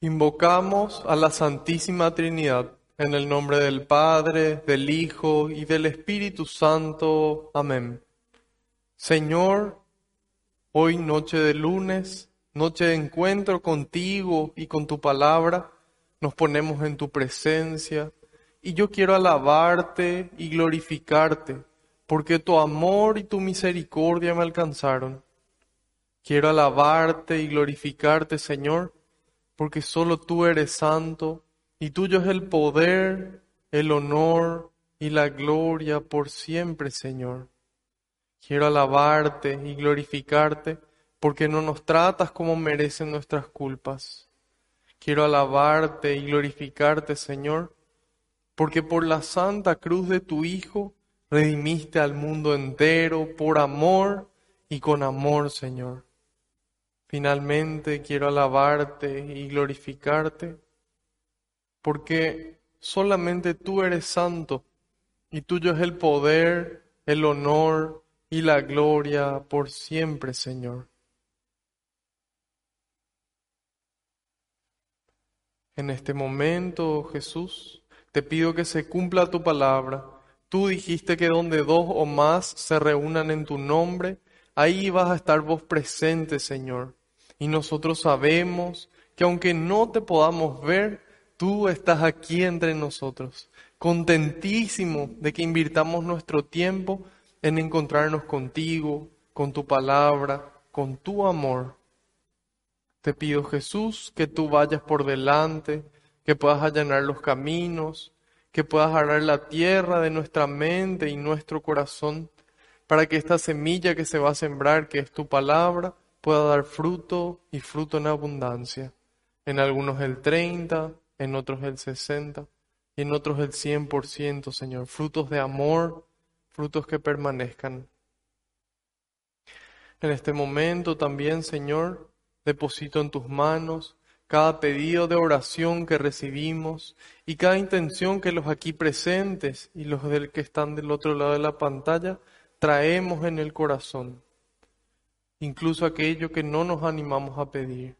Invocamos a la Santísima Trinidad en el nombre del Padre, del Hijo y del Espíritu Santo. Amén. Señor, hoy noche de lunes, noche de encuentro contigo y con tu palabra, nos ponemos en tu presencia y yo quiero alabarte y glorificarte porque tu amor y tu misericordia me alcanzaron. Quiero alabarte y glorificarte, Señor, porque solo tú eres santo y tuyo es el poder, el honor y la gloria por siempre, Señor. Quiero alabarte y glorificarte porque no nos tratas como merecen nuestras culpas. Quiero alabarte y glorificarte, Señor, porque por la santa cruz de tu Hijo redimiste al mundo entero por amor y con amor, Señor. Finalmente quiero alabarte y glorificarte porque solamente tú eres santo y tuyo es el poder, el honor y la gloria por siempre, Señor. En este momento, Jesús, te pido que se cumpla tu palabra Tú dijiste que donde dos o más se reúnan en tu nombre, ahí vas a estar vos presente, Señor. Y nosotros sabemos que aunque no te podamos ver, tú estás aquí entre nosotros, contentísimo de que invirtamos nuestro tiempo en encontrarnos contigo, con tu palabra, con tu amor. Te pido, Jesús, que tú vayas por delante, que puedas allanar los caminos, que puedas arar la tierra de nuestra mente y nuestro corazón, para que esta semilla que se va a sembrar, que es tu palabra, pueda dar fruto y fruto en abundancia. En algunos el 30, en otros el 60 y en otros el 100%, Señor. Frutos de amor, frutos que permanezcan. En este momento también, Señor, deposito en tus manos cada pedido de oración que recibimos y cada intención que los aquí presentes y los del que están del otro lado de la pantalla traemos en el corazón, incluso aquello que no nos animamos a pedir.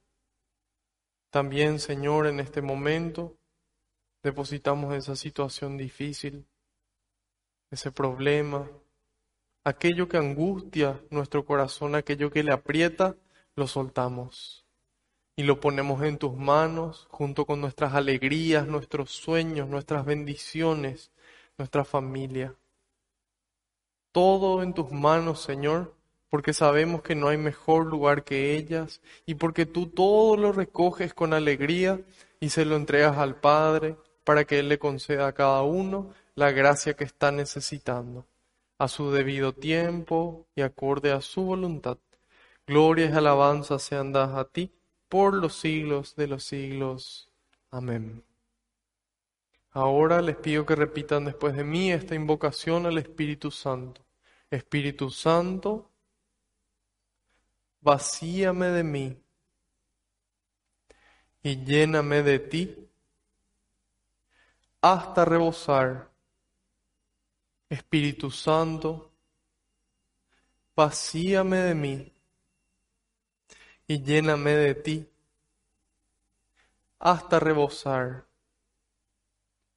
También, Señor, en este momento depositamos esa situación difícil, ese problema, aquello que angustia nuestro corazón, aquello que le aprieta, lo soltamos y lo ponemos en tus manos junto con nuestras alegrías, nuestros sueños, nuestras bendiciones, nuestra familia. Todo en tus manos, Señor, porque sabemos que no hay mejor lugar que ellas y porque tú todo lo recoges con alegría y se lo entregas al Padre para que Él le conceda a cada uno la gracia que está necesitando, a su debido tiempo y acorde a su voluntad. Gloria y alabanza sean dadas a ti por los siglos de los siglos. Amén. Ahora les pido que repitan después de mí esta invocación al Espíritu Santo. Espíritu Santo, vacíame de mí y lléname de ti hasta rebosar. Espíritu Santo, vacíame de mí y lléname de ti hasta rebosar.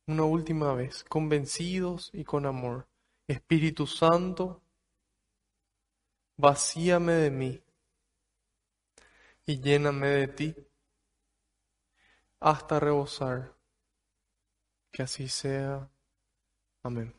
Una última vez, convencidos y con amor. Espíritu Santo, vacíame de mí y lléname de ti hasta rebosar. Que así sea. Amén.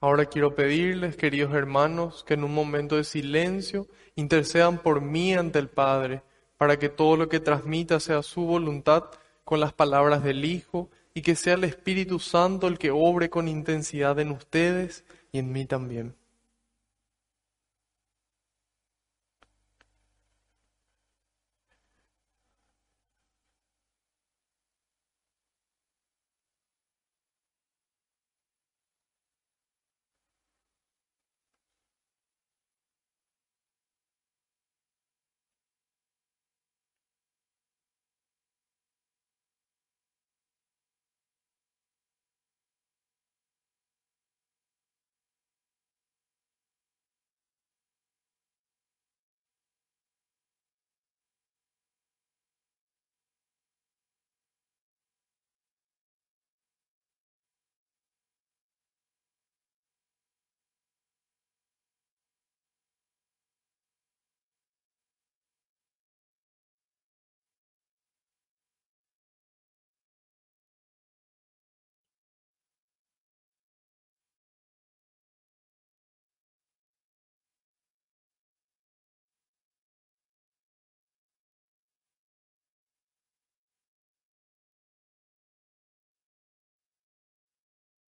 Ahora quiero pedirles, queridos hermanos, que en un momento de silencio intercedan por mí ante el Padre, para que todo lo que transmita sea su voluntad con las palabras del Hijo y que sea el Espíritu Santo el que obre con intensidad en ustedes y en mí también.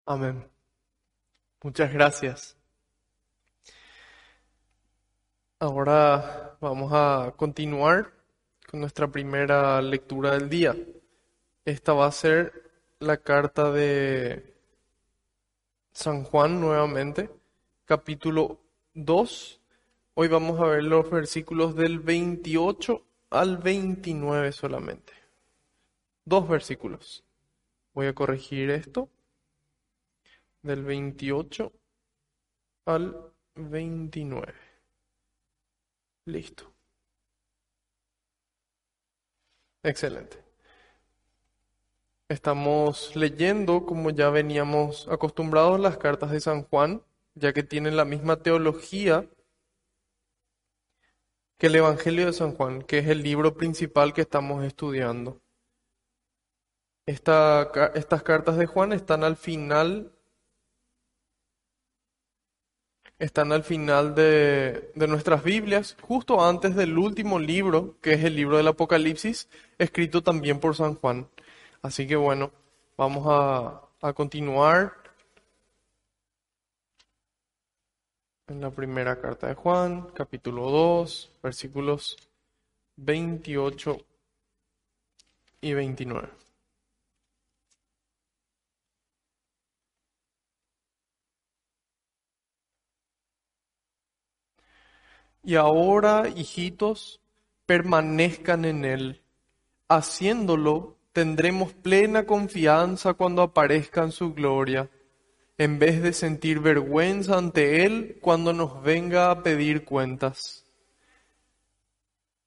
Amén. Muchas gracias. Ahora vamos a continuar con nuestra primera lectura del día. Esta va a ser la carta de San Juan nuevamente, capítulo 2. Hoy vamos a ver los versículos del 28 al 29 solamente. Dos versículos. Voy a corregir esto. Del 28 al 29. Listo. Excelente. Estamos leyendo, como ya veníamos acostumbrados, las cartas de San Juan, ya que tienen la misma teología que el Evangelio de San Juan, que es el libro principal que estamos estudiando. estas cartas de Juan están al final están al final de, nuestras Biblias, justo antes del último libro, que es el libro del Apocalipsis, escrito también por San Juan. Así que bueno, vamos a, a continuar en la primera carta de Juan, capítulo 2, versículos 28 y 29. Y ahora, hijitos, permanezcan en Él. Haciéndolo, tendremos plena confianza cuando aparezca en su gloria, en vez de sentir vergüenza ante Él cuando nos venga a pedir cuentas.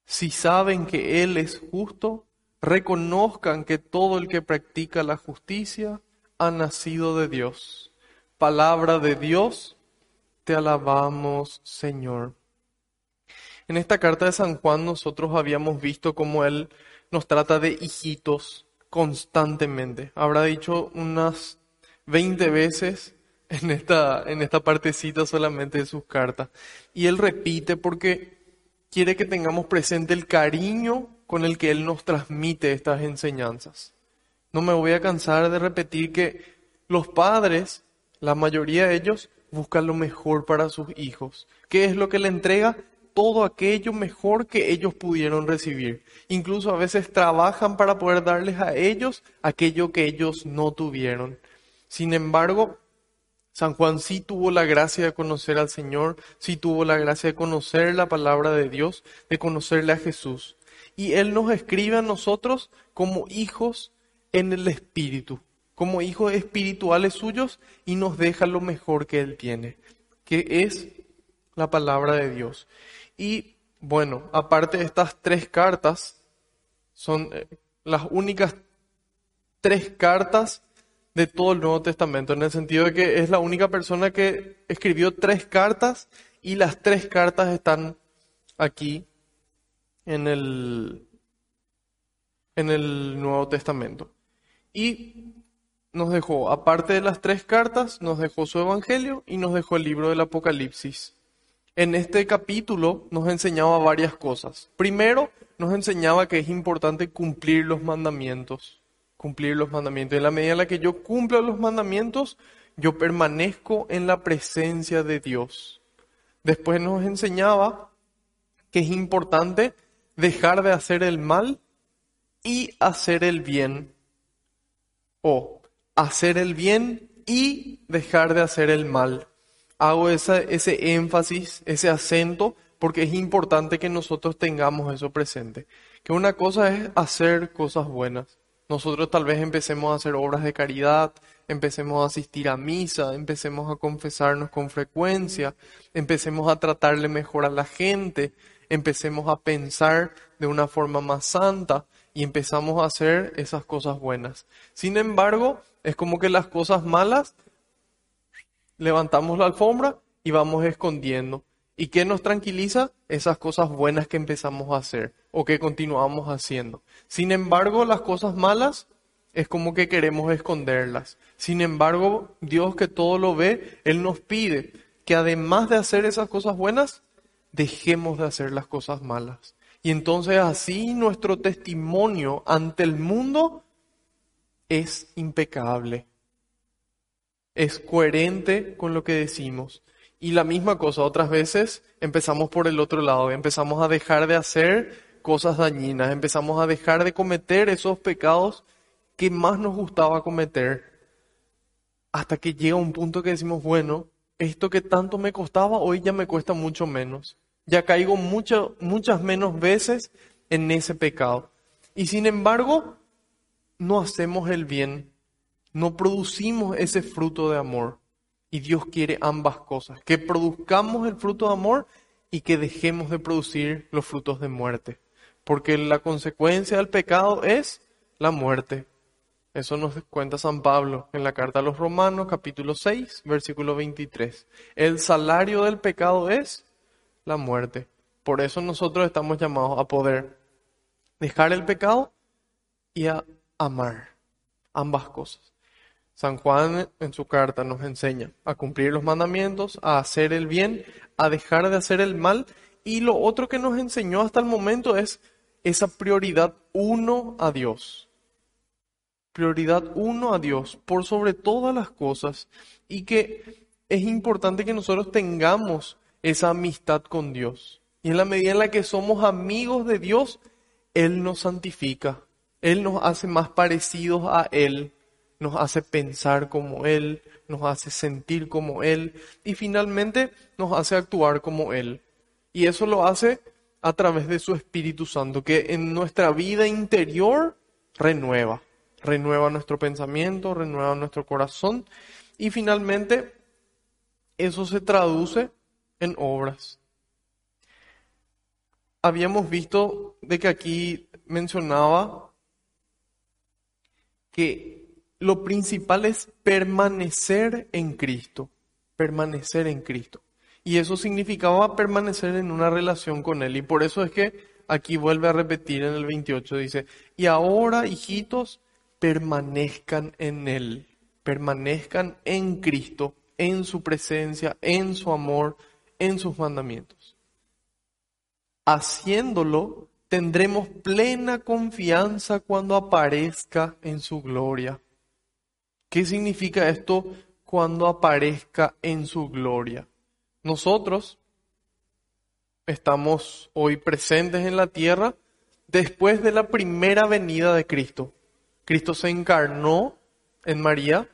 Si saben que Él es justo, reconozcan que todo el que practica la justicia ha nacido de Dios. Palabra de Dios, te alabamos, Señor. En esta carta de San Juan nosotros habíamos visto cómo él nos trata de hijitos constantemente. Habrá dicho unas 20 veces en esta, en esta partecita solamente de sus cartas. Y él repite porque quiere que tengamos presente el cariño con el que él nos transmite estas enseñanzas. No me voy a cansar de repetir que los padres, la mayoría de ellos, buscan lo mejor para sus hijos. ¿Qué es lo que le entrega? Todo aquello mejor que ellos pudieron recibir. Incluso a veces trabajan para poder darles a ellos aquello que ellos no tuvieron. Sin embargo, San Juan sí tuvo la gracia de conocer al Señor, sí tuvo la gracia de conocer la palabra de Dios, de conocerle a Jesús. Y Él nos escribe a nosotros como hijos en el Espíritu, como hijos espirituales suyos y nos deja lo mejor que Él tiene, que es la palabra de Dios. Y bueno, aparte de estas tres cartas, son eh, las únicas tres cartas de todo el Nuevo Testamento, en el sentido de que es la única persona que escribió tres cartas y las tres cartas están aquí en el, en el Nuevo Testamento. Y nos dejó, aparte de las tres cartas, nos dejó su Evangelio y nos dejó el libro del Apocalipsis en este capítulo nos enseñaba varias cosas. Primero, nos enseñaba que es importante cumplir los mandamientos. Cumplir los mandamientos. En la medida en la que yo cumplo los mandamientos, yo permanezco en la presencia de Dios. Después nos enseñaba que es importante dejar de hacer el mal y hacer el bien. O hacer el bien y dejar de hacer el mal hago ese énfasis, ese acento, porque es importante que nosotros tengamos eso presente. Que una cosa es hacer cosas buenas. Nosotros tal vez empecemos a hacer obras de caridad, empecemos a asistir a misa, empecemos a confesarnos con frecuencia, empecemos a tratarle mejor a la gente, empecemos a pensar de una forma más santa y empezamos a hacer esas cosas buenas. Sin embargo, es como que las cosas malas levantamos la alfombra y vamos escondiendo. ¿Y qué nos tranquiliza? Esas cosas buenas que empezamos a hacer o que continuamos haciendo. Sin embargo, las cosas malas es como que queremos esconderlas. Sin embargo, Dios que todo lo ve, Él nos pide que además de hacer esas cosas buenas, dejemos de hacer las cosas malas. Y entonces así nuestro testimonio ante el mundo es impecable es coherente con lo que decimos. Y la misma cosa, otras veces empezamos por el otro lado, empezamos a dejar de hacer cosas dañinas, empezamos a dejar de cometer esos pecados que más nos gustaba cometer, hasta que llega un punto que decimos, bueno, esto que tanto me costaba, hoy ya me cuesta mucho menos. Ya caigo mucho, muchas menos veces en ese pecado. Y sin embargo, no hacemos el bien, no producimos ese fruto de amor. Y Dios quiere ambas cosas, que produzcamos el fruto de amor y que dejemos de producir los frutos de muerte. Porque la consecuencia del pecado es la muerte. Eso nos cuenta San Pablo en la carta a los Romanos capítulo 6, versículo 23. El salario del pecado es la muerte. Por eso nosotros estamos llamados a poder dejar el pecado y a amar ambas cosas. San Juan en su carta nos enseña a cumplir los mandamientos, a hacer el bien, a dejar de hacer el mal. Y lo otro que nos enseñó hasta el momento es esa prioridad uno a Dios. Prioridad uno a Dios por sobre todas las cosas. Y que es importante que nosotros tengamos esa amistad con Dios. Y en la medida en la que somos amigos de Dios, Él nos santifica. Él nos hace más parecidos a Él nos hace pensar como Él, nos hace sentir como Él y finalmente nos hace actuar como Él. Y eso lo hace a través de su Espíritu Santo, que en nuestra vida interior renueva, renueva nuestro pensamiento, renueva nuestro corazón y finalmente eso se traduce en obras. Habíamos visto de que aquí mencionaba que lo principal es permanecer en Cristo, permanecer en Cristo. Y eso significaba permanecer en una relación con Él. Y por eso es que aquí vuelve a repetir en el 28, dice, y ahora, hijitos, permanezcan en Él, permanezcan en Cristo, en su presencia, en su amor, en sus mandamientos. Haciéndolo, tendremos plena confianza cuando aparezca en su gloria. ¿Qué significa esto cuando aparezca en su gloria? Nosotros estamos hoy presentes en la tierra después de la primera venida de Cristo. Cristo se encarnó en María,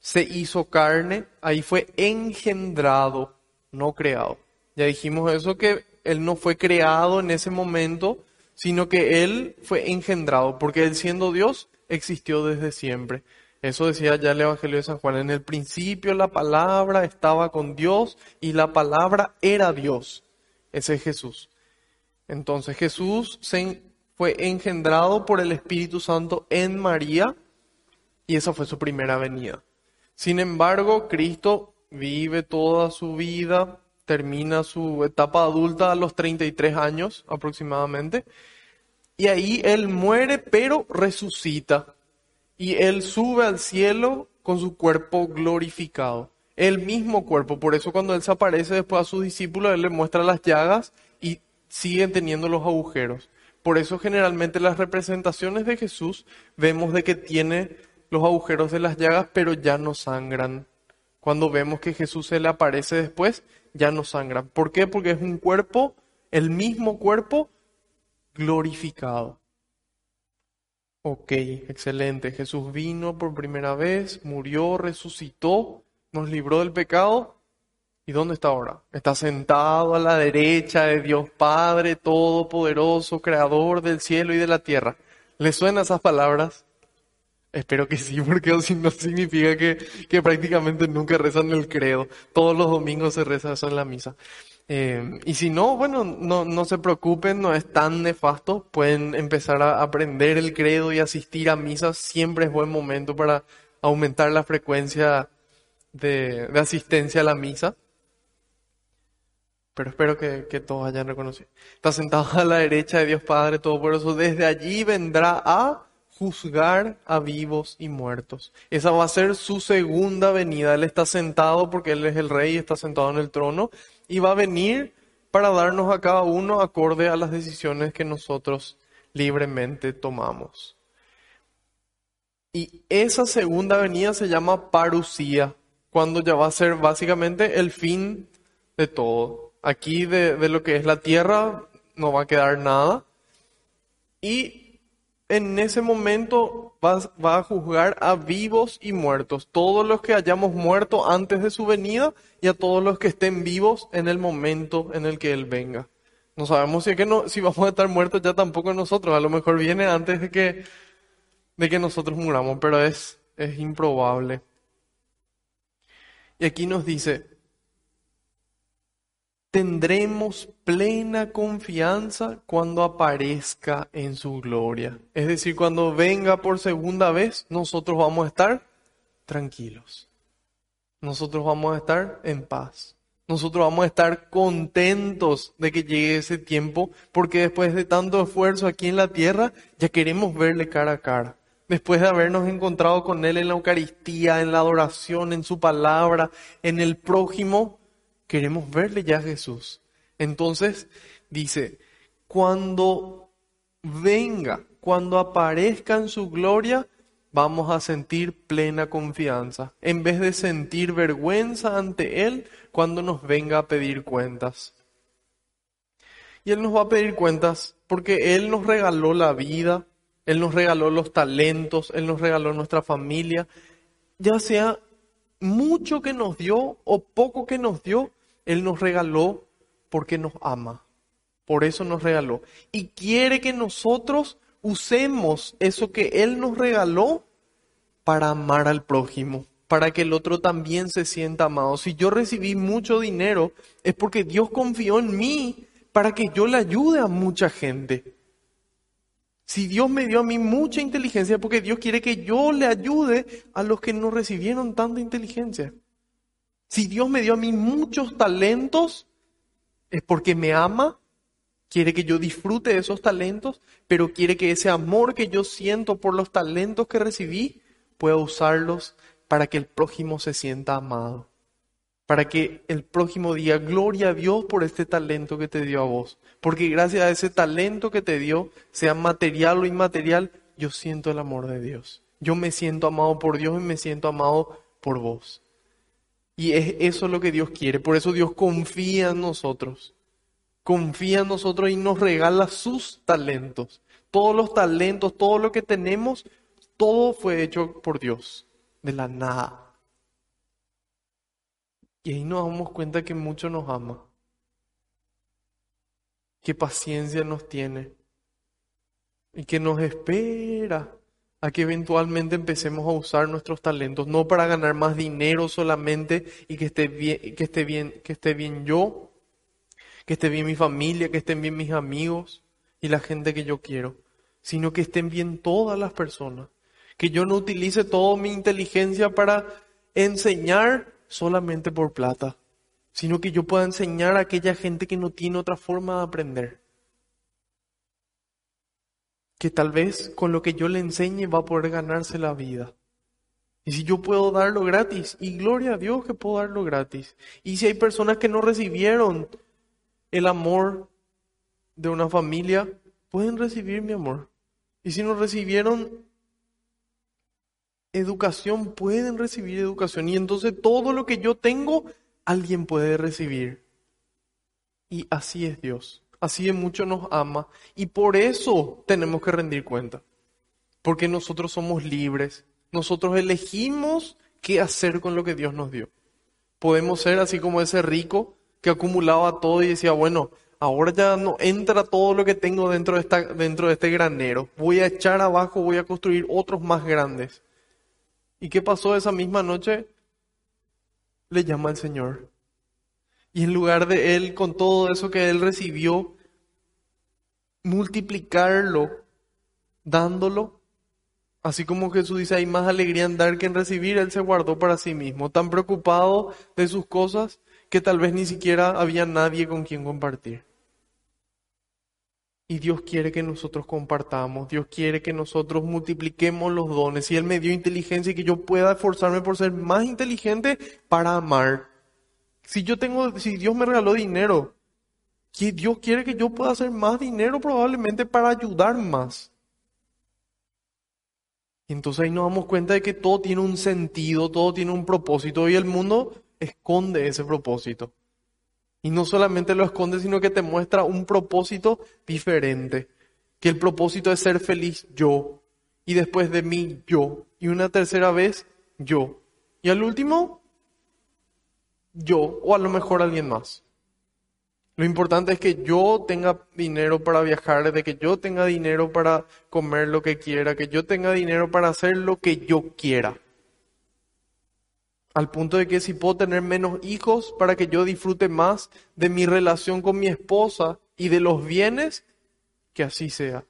se hizo carne, ahí fue engendrado, no creado. Ya dijimos eso que Él no fue creado en ese momento, sino que Él fue engendrado, porque Él siendo Dios existió desde siempre. Eso decía ya el Evangelio de San Juan. En el principio la palabra estaba con Dios y la palabra era Dios. Ese es Jesús. Entonces Jesús fue engendrado por el Espíritu Santo en María y esa fue su primera venida. Sin embargo, Cristo vive toda su vida, termina su etapa adulta a los 33 años aproximadamente, y ahí Él muere pero resucita y él sube al cielo con su cuerpo glorificado. El mismo cuerpo. Por eso cuando él se aparece después a sus discípulos, él les muestra las llagas y siguen teniendo los agujeros. Por eso generalmente las representaciones de Jesús vemos de que tiene los agujeros de las llagas, pero ya no sangran. Cuando vemos que Jesús se le aparece después, ya no sangran. ¿Por qué? Porque es un cuerpo, el mismo cuerpo glorificado. Ok, excelente. Jesús vino por primera vez, murió, resucitó, nos libró del pecado. ¿Y dónde está ahora? Está sentado a la derecha de Dios Padre Todopoderoso, Creador del cielo y de la tierra. ¿Le suenan esas palabras? Espero que sí, porque si no significa que, que prácticamente nunca rezan el credo. Todos los domingos se reza eso en la misa. Eh, y si no, bueno, no, no se preocupen, no es tan nefasto. Pueden empezar a aprender el credo y asistir a misas. Siempre es buen momento para aumentar la frecuencia de, de asistencia a la misa. Pero espero que, que, todos hayan reconocido. Está sentado a la derecha de Dios Padre Todopoderoso. Desde allí vendrá a juzgar a vivos y muertos. Esa va a ser su segunda venida. Él está sentado porque Él es el rey, está sentado en el trono y va a venir para darnos a cada uno acorde a las decisiones que nosotros libremente tomamos. Y esa segunda venida se llama parusía, cuando ya va a ser básicamente el fin de todo. Aquí de, de lo que es la tierra no va a quedar nada. Y en ese momento va, a juzgar a vivos y muertos, todos los que hayamos muerto antes de su venida y a todos los que estén vivos en el momento en el que Él venga. No sabemos si, que no, si vamos a estar muertos ya tampoco nosotros, a lo mejor viene antes de que, de que nosotros muramos, pero es, es improbable. Y aquí nos dice, tendremos plena confianza cuando aparezca en su gloria. Es decir, cuando venga por segunda vez, nosotros vamos a estar tranquilos. Nosotros vamos a estar en paz. Nosotros vamos a estar contentos de que llegue ese tiempo, porque después de tanto esfuerzo aquí en la tierra, ya queremos verle cara a cara. Después de habernos encontrado con Él en la Eucaristía, en la adoración, en su palabra, en el prójimo, Queremos verle ya a Jesús. Entonces dice, cuando venga, cuando aparezca en su gloria, vamos a sentir plena confianza, en vez de sentir vergüenza ante Él cuando nos venga a pedir cuentas. Y Él nos va a pedir cuentas porque Él nos regaló la vida, Él nos regaló los talentos, Él nos regaló nuestra familia, ya sea mucho que nos dio o poco que nos dio, él nos regaló porque nos ama. Por eso nos regaló. Y quiere que nosotros usemos eso que Él nos regaló para amar al prójimo, para que el otro también se sienta amado. Si yo recibí mucho dinero, es porque Dios confió en mí para que yo le ayude a mucha gente. Si Dios me dio a mí mucha inteligencia, es porque Dios quiere que yo le ayude a los que no recibieron tanta inteligencia. Si Dios me dio a mí muchos talentos, es porque me ama, quiere que yo disfrute de esos talentos, pero quiere que ese amor que yo siento por los talentos que recibí, pueda usarlos para que el prójimo se sienta amado. Para que el prójimo diga, gloria a Dios por este talento que te dio a vos. Porque gracias a ese talento que te dio, sea material o inmaterial, yo siento el amor de Dios. Yo me siento amado por Dios y me siento amado por vos. Y es eso lo que Dios quiere. Por eso Dios confía en nosotros. Confía en nosotros y nos regala sus talentos. Todos los talentos, todo lo que tenemos, todo fue hecho por Dios, de la nada. Y ahí nos damos cuenta que mucho nos ama. Que paciencia nos tiene. Y que nos espera a que eventualmente empecemos a usar nuestros talentos, no para ganar más dinero solamente y que esté bien, que esté bien, que esté bien yo, que esté bien mi familia, que estén bien mis amigos y la gente que yo quiero, sino que estén bien todas las personas. Que yo no utilice toda mi inteligencia para enseñar solamente por plata, sino que yo pueda enseñar a aquella gente que no tiene otra forma de aprender que tal vez con lo que yo le enseñe va a poder ganarse la vida. Y si yo puedo darlo gratis, y gloria a Dios que puedo darlo gratis. Y si hay personas que no recibieron el amor de una familia, pueden recibir mi amor. Y si no recibieron educación, pueden recibir educación. Y entonces todo lo que yo tengo, alguien puede recibir. Y así es Dios así de mucho nos ama y por eso tenemos que rendir cuenta. Porque nosotros somos libres, nosotros elegimos qué hacer con lo que Dios nos dio. Podemos ser así como ese rico que acumulaba todo y decía, bueno, ahora ya no entra todo lo que tengo dentro de, esta, dentro de este granero, voy a echar abajo, voy a construir otros más grandes. ¿Y qué pasó esa misma noche? Le llama al Señor y en lugar de él, con todo eso que él recibió, multiplicarlo, dándolo, así como Jesús dice, hay más alegría en dar que en recibir, él se guardó para sí mismo, tan preocupado de sus cosas que tal vez ni siquiera había nadie con quien compartir. Y Dios quiere que nosotros compartamos, Dios quiere que nosotros multipliquemos los dones. Y Él me dio inteligencia y que yo pueda esforzarme por ser más inteligente para amar si yo tengo, si Dios me regaló dinero, que Dios quiere que yo pueda hacer más dinero probablemente para ayudar más. Y entonces ahí nos damos cuenta de que todo tiene un sentido, todo tiene un propósito y el mundo esconde ese propósito. Y no solamente lo esconde, sino que te muestra un propósito diferente. Que el propósito es ser feliz yo. Y después de mí yo. Y una tercera vez yo. Y al último, yo. O a lo mejor alguien más. Lo importante es que yo tenga dinero para viajar, de que yo tenga dinero para comer lo que quiera, que yo tenga dinero para hacer lo que yo quiera. Al punto de que si puedo tener menos hijos para que yo disfrute más de mi relación con mi esposa y de los bienes, que así sea.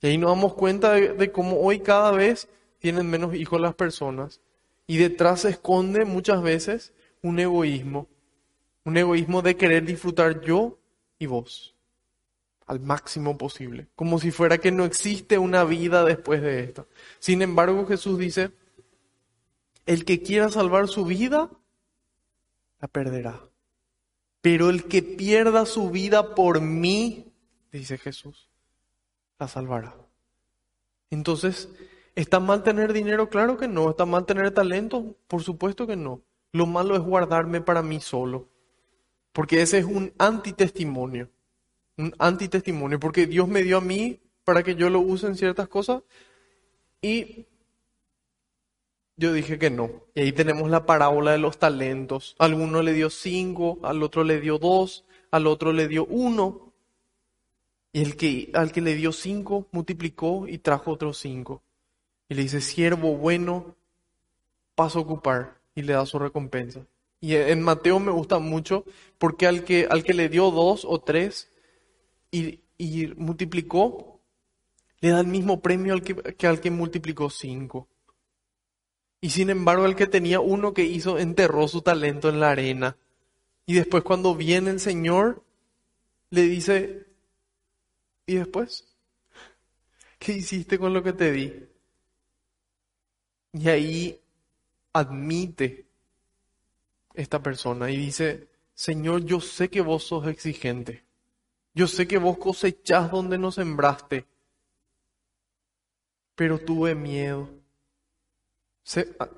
Y ahí nos damos cuenta de, cómo hoy cada vez tienen menos hijos las personas. Y detrás se esconde muchas veces un egoísmo un egoísmo de querer disfrutar yo y vos al máximo posible, como si fuera que no existe una vida después de esto. Sin embargo, Jesús dice, el que quiera salvar su vida, la perderá. Pero el que pierda su vida por mí, dice Jesús, la salvará. Entonces, ¿está mal tener dinero? Claro que no. ¿Está mal tener talento? Por supuesto que no. Lo malo es guardarme para mí solo. Porque ese es un antitestimonio. Un antitestimonio. Porque Dios me dio a mí para que yo lo use en ciertas cosas. Y yo dije que no. Y ahí tenemos la parábola de los talentos. A alguno le dio cinco, al otro le dio dos, al otro le dio uno. Y el que, al que le dio cinco multiplicó y trajo otros cinco. Y le dice, siervo bueno, paso a ocupar. Y le da su recompensa. Y en Mateo me gusta mucho porque al que, al que le dio dos o tres y, multiplicó, le da el mismo premio al que, que al que multiplicó cinco. Y sin embargo, el que tenía uno que hizo, enterró su talento en la arena. Y después cuando viene el Señor, le dice, ¿y después? ¿Qué hiciste con lo que te di? Y ahí admite esta persona y dice, Señor, yo sé que vos sos exigente. Yo sé que vos cosechás donde no sembraste. Pero tuve miedo.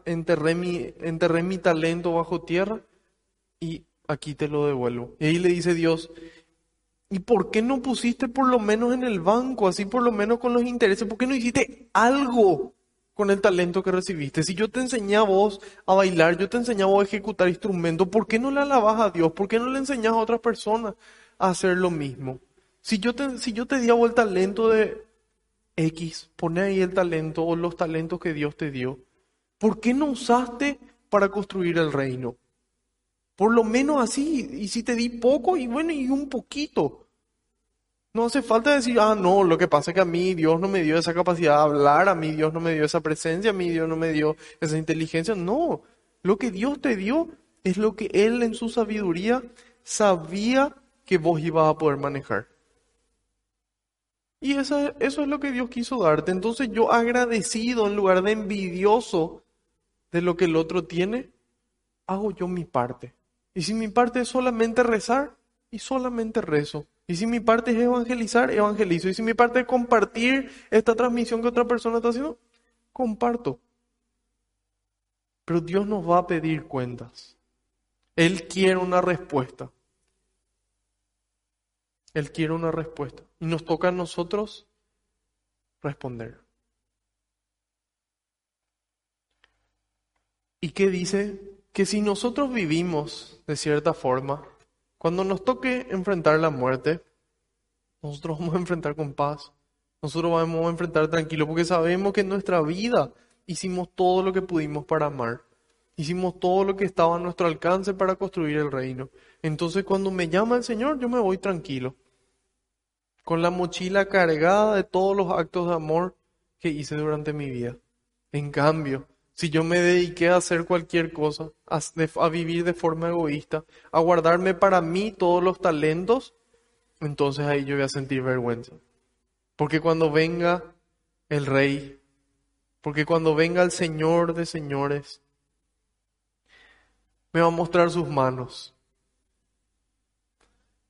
enterré, mi, enterré mi talento bajo tierra y aquí te lo devuelvo. Y ahí le dice Dios, ¿y por qué no pusiste por lo menos en el banco, así por lo menos con los intereses? ¿Por qué no hiciste algo? Con el talento que recibiste. Si yo te enseñé a vos a bailar, yo te enseñaba a ejecutar instrumentos, ¿por qué no le alabas a Dios? ¿Por qué no le enseñas a otras personas a hacer lo mismo? Si yo te, si yo te di a vos el talento de X, pone ahí el talento o los talentos que Dios te dio. ¿Por qué no usaste para construir el reino? Por lo menos así, y si te di poco, y bueno, y un poquito. No hace falta decir, ah, no, lo que pasa es que a mí Dios no me dio esa capacidad de hablar, a mí Dios no me dio esa presencia, a mí Dios no me dio esa inteligencia. No, lo que Dios te dio es lo que Él en su sabiduría sabía que vos ibas a poder manejar. Y eso, eso es lo que Dios quiso darte. Entonces yo agradecido en lugar de envidioso de lo que el otro tiene, hago yo mi parte. Y si mi parte es solamente rezar, y solamente rezo. Y si mi parte es evangelizar, evangelizo. Y si mi parte es compartir esta transmisión que otra persona está haciendo, comparto. Pero Dios nos va a pedir cuentas. Él quiere una respuesta. Él quiere una respuesta. Y nos toca a nosotros responder. ¿Y qué dice? Que si nosotros vivimos de cierta forma, cuando nos toque enfrentar la muerte, nosotros vamos a enfrentar con paz. Nosotros vamos a enfrentar tranquilo porque sabemos que en nuestra vida hicimos todo lo que pudimos para amar. Hicimos todo lo que estaba a nuestro alcance para construir el reino. Entonces cuando me llama el Señor, yo me voy tranquilo. Con la mochila cargada de todos los actos de amor que hice durante mi vida. En cambio, si yo me dediqué a hacer cualquier cosa, a, vivir de forma egoísta, a guardarme para mí todos los talentos, entonces ahí yo voy a sentir vergüenza. Porque cuando venga el rey, porque cuando venga el Señor de señores, me va a mostrar sus manos,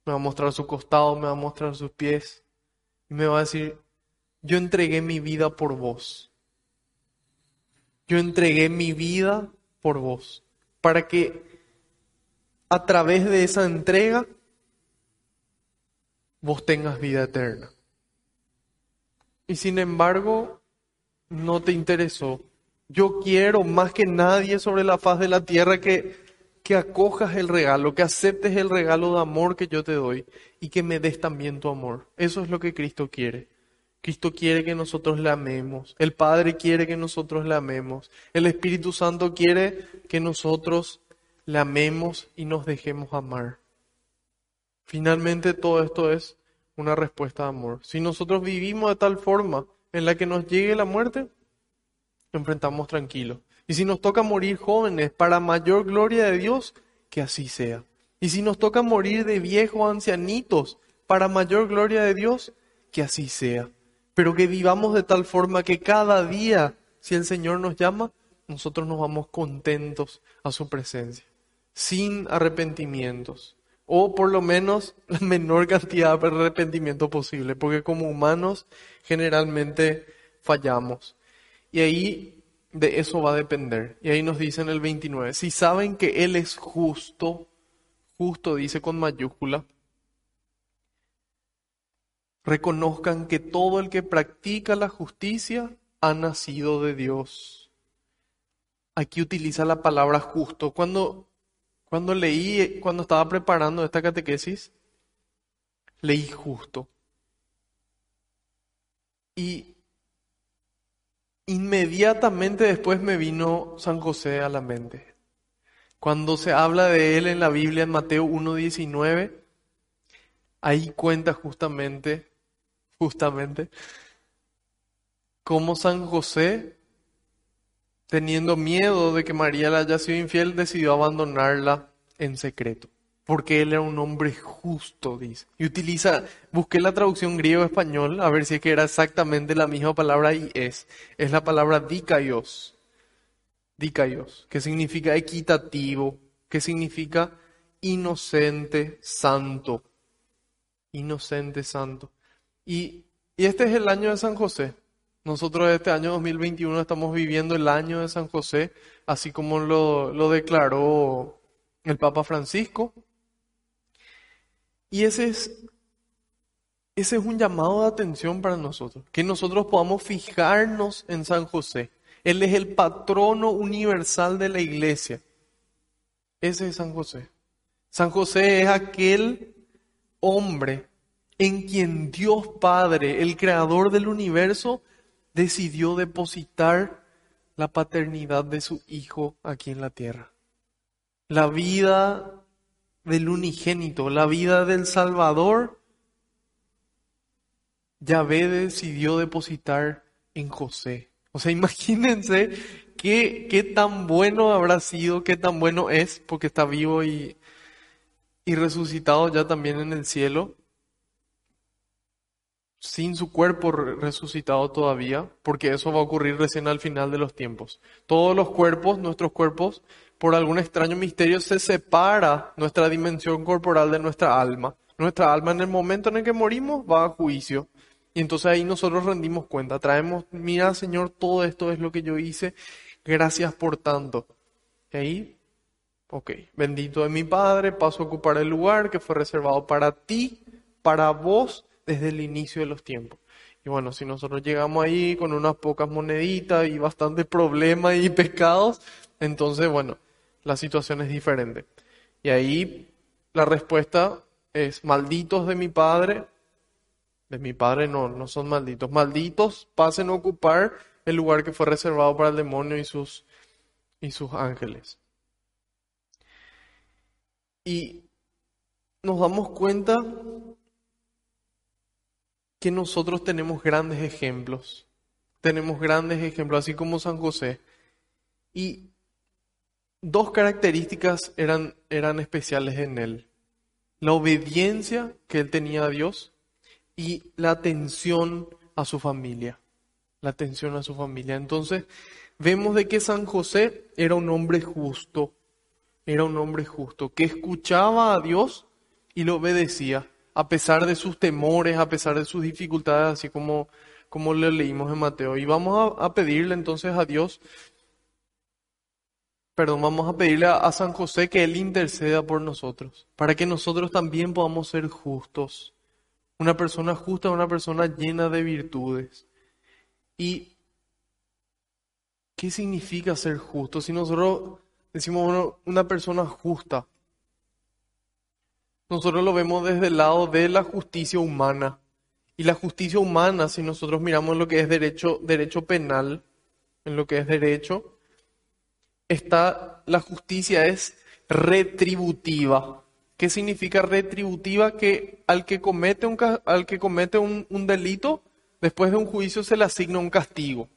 me va a mostrar su costado, me va a mostrar sus pies y me va a decir, yo entregué mi vida por vos. Yo entregué mi vida por vos, para que a través de esa entrega vos tengas vida eterna. Y sin embargo, no te interesó. Yo quiero más que nadie sobre la faz de la tierra que, que acojas el regalo, que aceptes el regalo de amor que yo te doy y que me des también tu amor. Eso es lo que Cristo quiere. Cristo quiere que nosotros le amemos. El Padre quiere que nosotros le amemos. El Espíritu Santo quiere que nosotros le amemos y nos dejemos amar. Finalmente todo esto es una respuesta de amor. Si nosotros vivimos de tal forma en la que nos llegue la muerte, enfrentamos tranquilos. Y si nos toca morir jóvenes para mayor gloria de Dios, que así sea. Y si nos toca morir de viejos ancianitos para mayor gloria de Dios, que así sea. Pero que vivamos de tal forma que cada día, si el Señor nos llama, nosotros nos vamos contentos a su presencia, sin arrepentimientos o por lo menos la menor cantidad de arrepentimiento posible, porque como humanos generalmente fallamos. Y ahí de eso va a depender. Y ahí nos dice en el 29, si saben que Él es justo, justo dice con mayúscula, reconozcan que todo el que practica la justicia ha nacido de Dios. Aquí utiliza la palabra justo. Cuando cuando leí, cuando estaba preparando esta catequesis, leí justo. Y inmediatamente después me vino San José a la mente. Cuando se habla de él en la Biblia en Mateo 1.19, ahí cuenta justamente, justamente, cómo San José teniendo miedo de que María le haya sido infiel, decidió abandonarla en secreto. Porque él era un hombre justo, dice. Y utiliza, busqué la traducción griego-español a ver si es que era exactamente la misma palabra y es. Es la palabra dikaios. Dikaios, que significa equitativo, que significa inocente, santo. Inocente, santo. Y, este es el año de San José. Nosotros este año 2021 estamos viviendo el año de San José, así como lo, declaró el Papa Francisco. Y ese es, ese es un llamado de atención para nosotros, que nosotros podamos fijarnos en San José. Él es el patrono universal de la iglesia. Ese es San José. San José es aquel hombre en quien Dios Padre, el creador del universo, decidió depositar la paternidad de su hijo aquí en la tierra. La vida del unigénito, la vida del Salvador, Yahvé decidió depositar en José. O sea, imagínense qué, qué tan bueno habrá sido, qué tan bueno es, porque está vivo y, y resucitado ya también en el cielo sin su cuerpo resucitado todavía, porque eso va a ocurrir recién al final de los tiempos. Todos los cuerpos, nuestros cuerpos, por algún extraño misterio se separa nuestra dimensión corporal de nuestra alma. Nuestra alma en el momento en el que morimos va a juicio. Y entonces ahí nosotros rendimos cuenta, traemos, mira Señor, todo esto es lo que yo hice, gracias por tanto. Y ahí, ok, bendito de mi Padre, paso a ocupar el lugar que fue reservado para ti, para vos desde el inicio de los tiempos. Y bueno, si nosotros llegamos ahí con unas pocas moneditas y bastantes problemas y pecados, entonces, bueno, la situación es diferente. Y ahí la respuesta es, malditos de mi Padre, de mi Padre no, no son malditos, malditos pasen a ocupar el lugar que fue reservado para el demonio y sus, y sus ángeles. Y nos damos cuenta que nosotros tenemos grandes ejemplos. Tenemos grandes ejemplos, así como San José. Y dos características eran, eran especiales en él. La obediencia que él tenía a Dios y la atención a su familia. La atención a su familia. Entonces, vemos de que San José era un hombre justo. Era un hombre justo, que escuchaba a Dios y lo obedecía a pesar de sus temores, a pesar de sus dificultades, así como, como le leímos en Mateo. Y vamos a, pedirle entonces a Dios perdón, vamos a pedirle a, San José que Él interceda por nosotros, para que nosotros también podamos ser justos. Una persona justa, una persona llena de virtudes. ¿Y qué significa ser justo? Si nosotros decimos, bueno, una persona justa, nosotros lo vemos desde el lado de la justicia humana. Y la justicia humana, si nosotros miramos lo que es derecho, derecho penal, en lo que es derecho, está la justicia es retributiva. ¿Qué significa retributiva? Que al que comete un, al que comete un, un delito, después de un juicio se le asigna un castigo.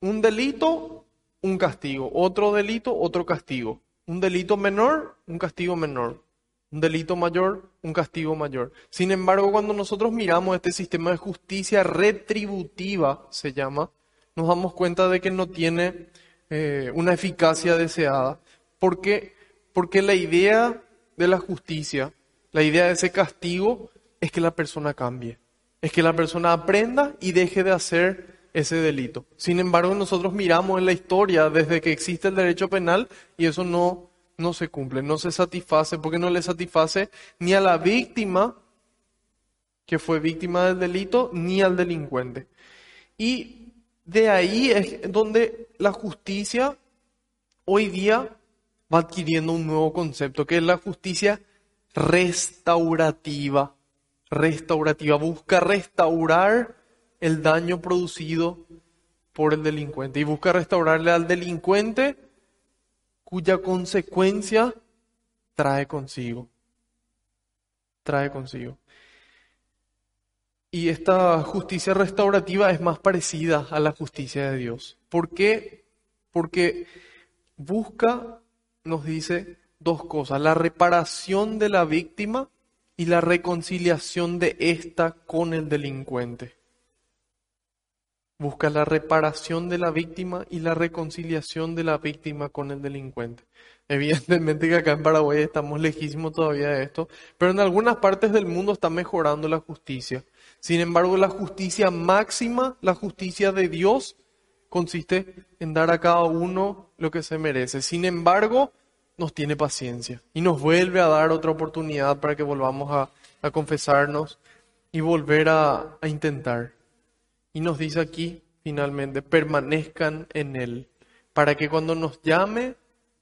Un delito, un castigo. Otro delito, otro castigo. Un delito menor, un castigo menor. Un delito mayor, un castigo mayor. Sin embargo, cuando nosotros miramos este sistema de justicia retributiva, se llama, nos damos cuenta de que no tiene eh, una eficacia deseada. ¿Por qué? Porque la idea de la justicia, la idea de ese castigo, es que la persona cambie. Es que la persona aprenda y deje de hacer ese delito. Sin embargo, nosotros miramos en la historia desde que existe el derecho penal y eso no, no se cumple, no se satisface, porque no le satisface ni a la víctima que fue víctima del delito, ni al delincuente. Y de ahí es donde la justicia hoy día va adquiriendo un nuevo concepto, que es la justicia restaurativa. Restaurativa, busca restaurar el daño producido por el delincuente y busca restaurarle al delincuente cuya consecuencia trae consigo. Trae consigo. Y esta justicia restaurativa es más parecida a la justicia de Dios. ¿Por qué? Porque busca, nos dice, dos cosas, la reparación de la víctima y la reconciliación de ésta con el delincuente busca la reparación de la víctima y la reconciliación de la víctima con el delincuente. Evidentemente que acá en Paraguay estamos lejísimos todavía de esto, pero en algunas partes del mundo está mejorando la justicia. Sin embargo, la justicia máxima, la justicia de Dios, consiste en dar a cada uno lo que se merece. Sin embargo, nos tiene paciencia y nos vuelve a dar otra oportunidad para que volvamos a, confesarnos y volver a intentar. Y nos dice aquí, finalmente, permanezcan en Él, para que cuando nos llame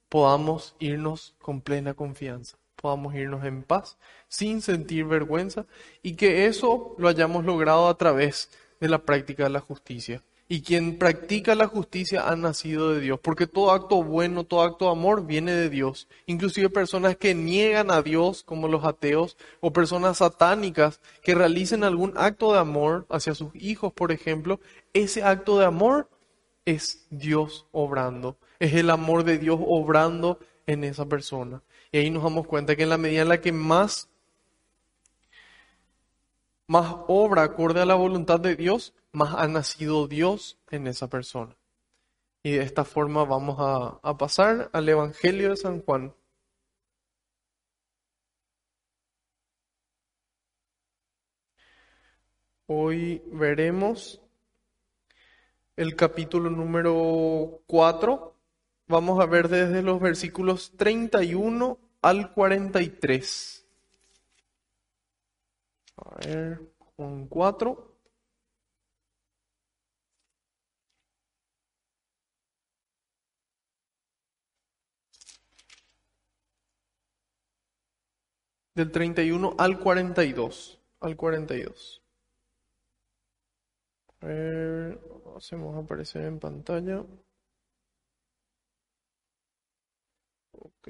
podamos irnos con plena confianza, podamos irnos en paz, sin sentir vergüenza, y que eso lo hayamos logrado a través de la práctica de la justicia. Y quien practica la justicia ha nacido de Dios, porque todo acto bueno, todo acto de amor viene de Dios. Inclusive personas que niegan a Dios, como los ateos, o personas satánicas que realicen algún acto de amor hacia sus hijos, por ejemplo, ese acto de amor es Dios obrando, es el amor de Dios obrando en esa persona. Y ahí nos damos cuenta que en la medida en la que más más obra acorde a la voluntad de Dios, más ha nacido Dios en esa persona. Y de esta forma vamos a, pasar al Evangelio de San Juan. Hoy veremos el capítulo número 4. Vamos a ver desde los versículos 31 al 43. A ver, Juan 4. Del 31 al 42. Al 42. A ver, hacemos aparecer en pantalla. Ok.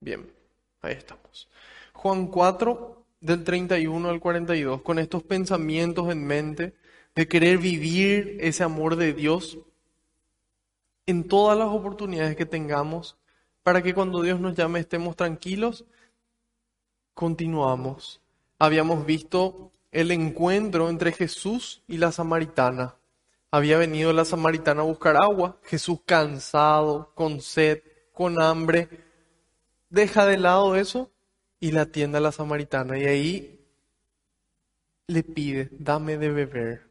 Bien, ahí estamos. Juan 4, del 31 al 42, con estos pensamientos en mente de querer vivir ese amor de Dios en todas las oportunidades que tengamos, para que cuando Dios nos llame estemos tranquilos, continuamos. Habíamos visto el encuentro entre Jesús y la samaritana. Había venido la samaritana a buscar agua, Jesús cansado, con sed, con hambre, deja de lado eso y la atiende a la samaritana. Y ahí le pide, dame de beber.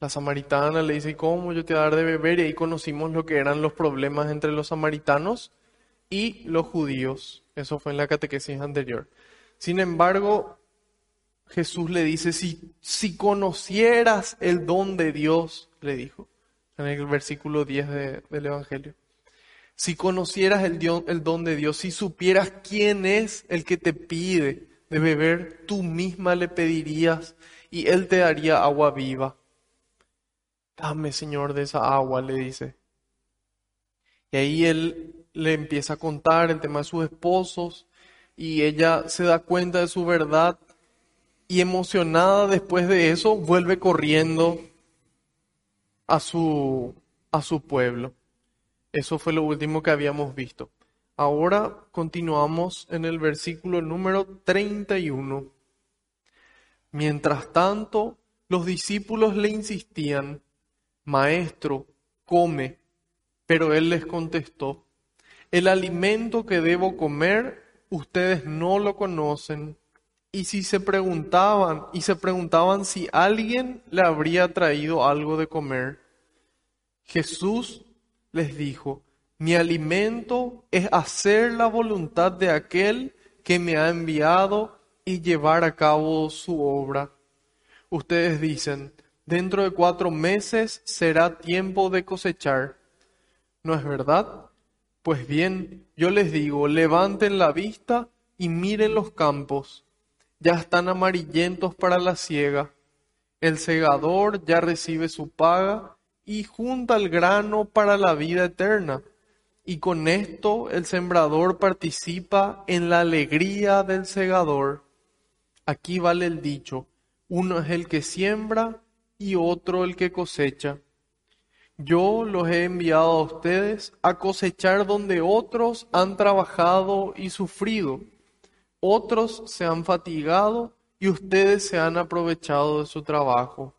La samaritana le dice, ¿cómo yo te voy a dar de beber? Y ahí conocimos lo que eran los problemas entre los samaritanos y los judíos. Eso fue en la catequesis anterior. Sin embargo, Jesús le dice, si, si conocieras el don de Dios, le dijo, en el versículo 10 del Evangelio. Si conocieras el, el don de Dios, si supieras quién es el que te pide de beber, tú misma le pedirías y él te daría agua viva. Dame, Señor, de esa agua, le dice. Y ahí él le empieza a contar el tema de sus esposos y ella se da cuenta de su verdad y emocionada después de eso vuelve corriendo a su, a su pueblo. Eso fue lo último que habíamos visto. Ahora continuamos en el versículo número 31. Mientras tanto, los discípulos le insistían, Maestro, come. Pero él les contestó, El alimento que debo comer, ustedes no lo conocen y si se preguntaban, y se preguntaban si alguien le habría traído algo de comer, Jesús les dijo, mi alimento es hacer la voluntad de aquel que me ha enviado y llevar a cabo su obra. Ustedes dicen, dentro de cuatro meses será tiempo de cosechar. ¿No es verdad? Pues bien, yo les digo, levanten la vista y miren los campos ya están amarillentos para la siega. El segador ya recibe su paga y junta el grano para la vida eterna. Y con esto el sembrador participa en la alegría del segador. Aquí vale el dicho, uno es el que siembra y otro el que cosecha. Yo los he enviado a ustedes a cosechar donde otros han trabajado y sufrido otros se han fatigado y ustedes se han aprovechado de su trabajo.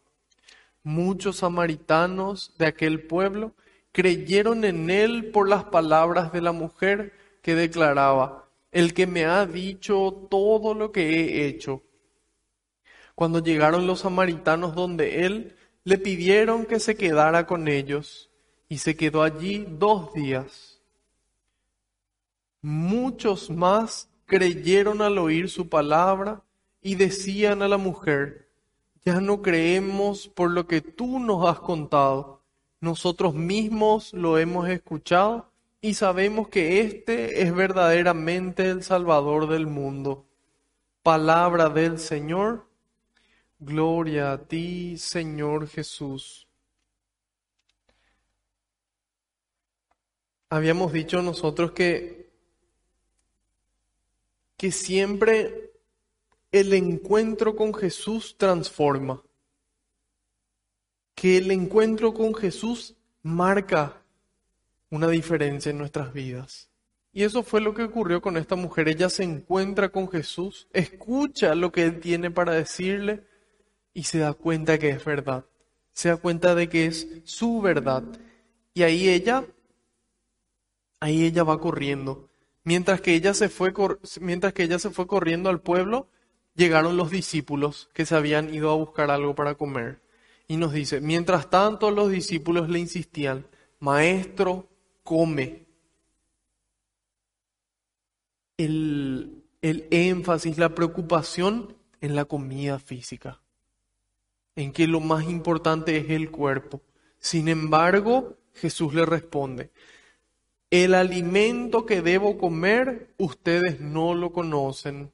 Muchos samaritanos de aquel pueblo creyeron en él por las palabras de la mujer que declaraba, el que me ha dicho todo lo que he hecho. Cuando llegaron los samaritanos donde él, le pidieron que se quedara con ellos y se quedó allí dos días. Muchos más creyeron al oír su palabra y decían a la mujer, ya no creemos por lo que tú nos has contado, nosotros mismos lo hemos escuchado y sabemos que este es verdaderamente el Salvador del mundo. Palabra del Señor, gloria a ti, Señor Jesús. Habíamos dicho nosotros que que siempre el encuentro con Jesús transforma, que el encuentro con Jesús marca una diferencia en nuestras vidas. Y eso fue lo que ocurrió con esta mujer. Ella se encuentra con Jesús, escucha lo que Él tiene para decirle y se da cuenta que es verdad. Se da cuenta de que es su verdad. Y ahí ella, ahí ella va corriendo. Mientras que ella se fue, mientras que ella se fue corriendo al pueblo, llegaron los discípulos que se habían ido a buscar algo para comer. Y nos dice, mientras tanto los discípulos le insistían, maestro, come. El, el énfasis, la preocupación en la comida física, en que lo más importante es el cuerpo. Sin embargo, Jesús le responde, el alimento que debo comer, ustedes no lo conocen.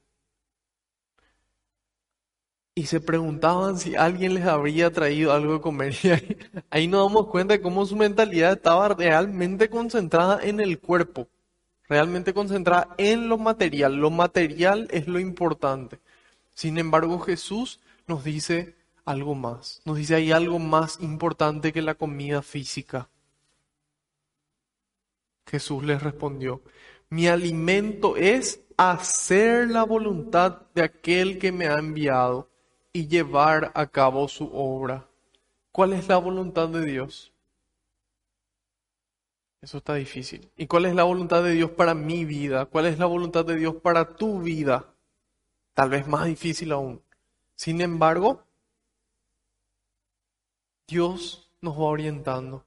Y se preguntaban si alguien les habría traído algo de comer. Y ahí, nos damos cuenta de cómo su mentalidad estaba realmente concentrada en el cuerpo, realmente concentrada en lo material. Lo material es lo importante. Sin embargo, Jesús nos dice algo más. Nos dice hay algo más importante que la comida física. Jesús les respondió, mi alimento es hacer la voluntad de aquel que me ha enviado y llevar a cabo su obra. ¿Cuál es la voluntad de Dios? Eso está difícil. ¿Y cuál es la voluntad de Dios para mi vida? ¿Cuál es la voluntad de Dios para tu vida? Tal vez más difícil aún. Sin embargo, Dios nos va orientando.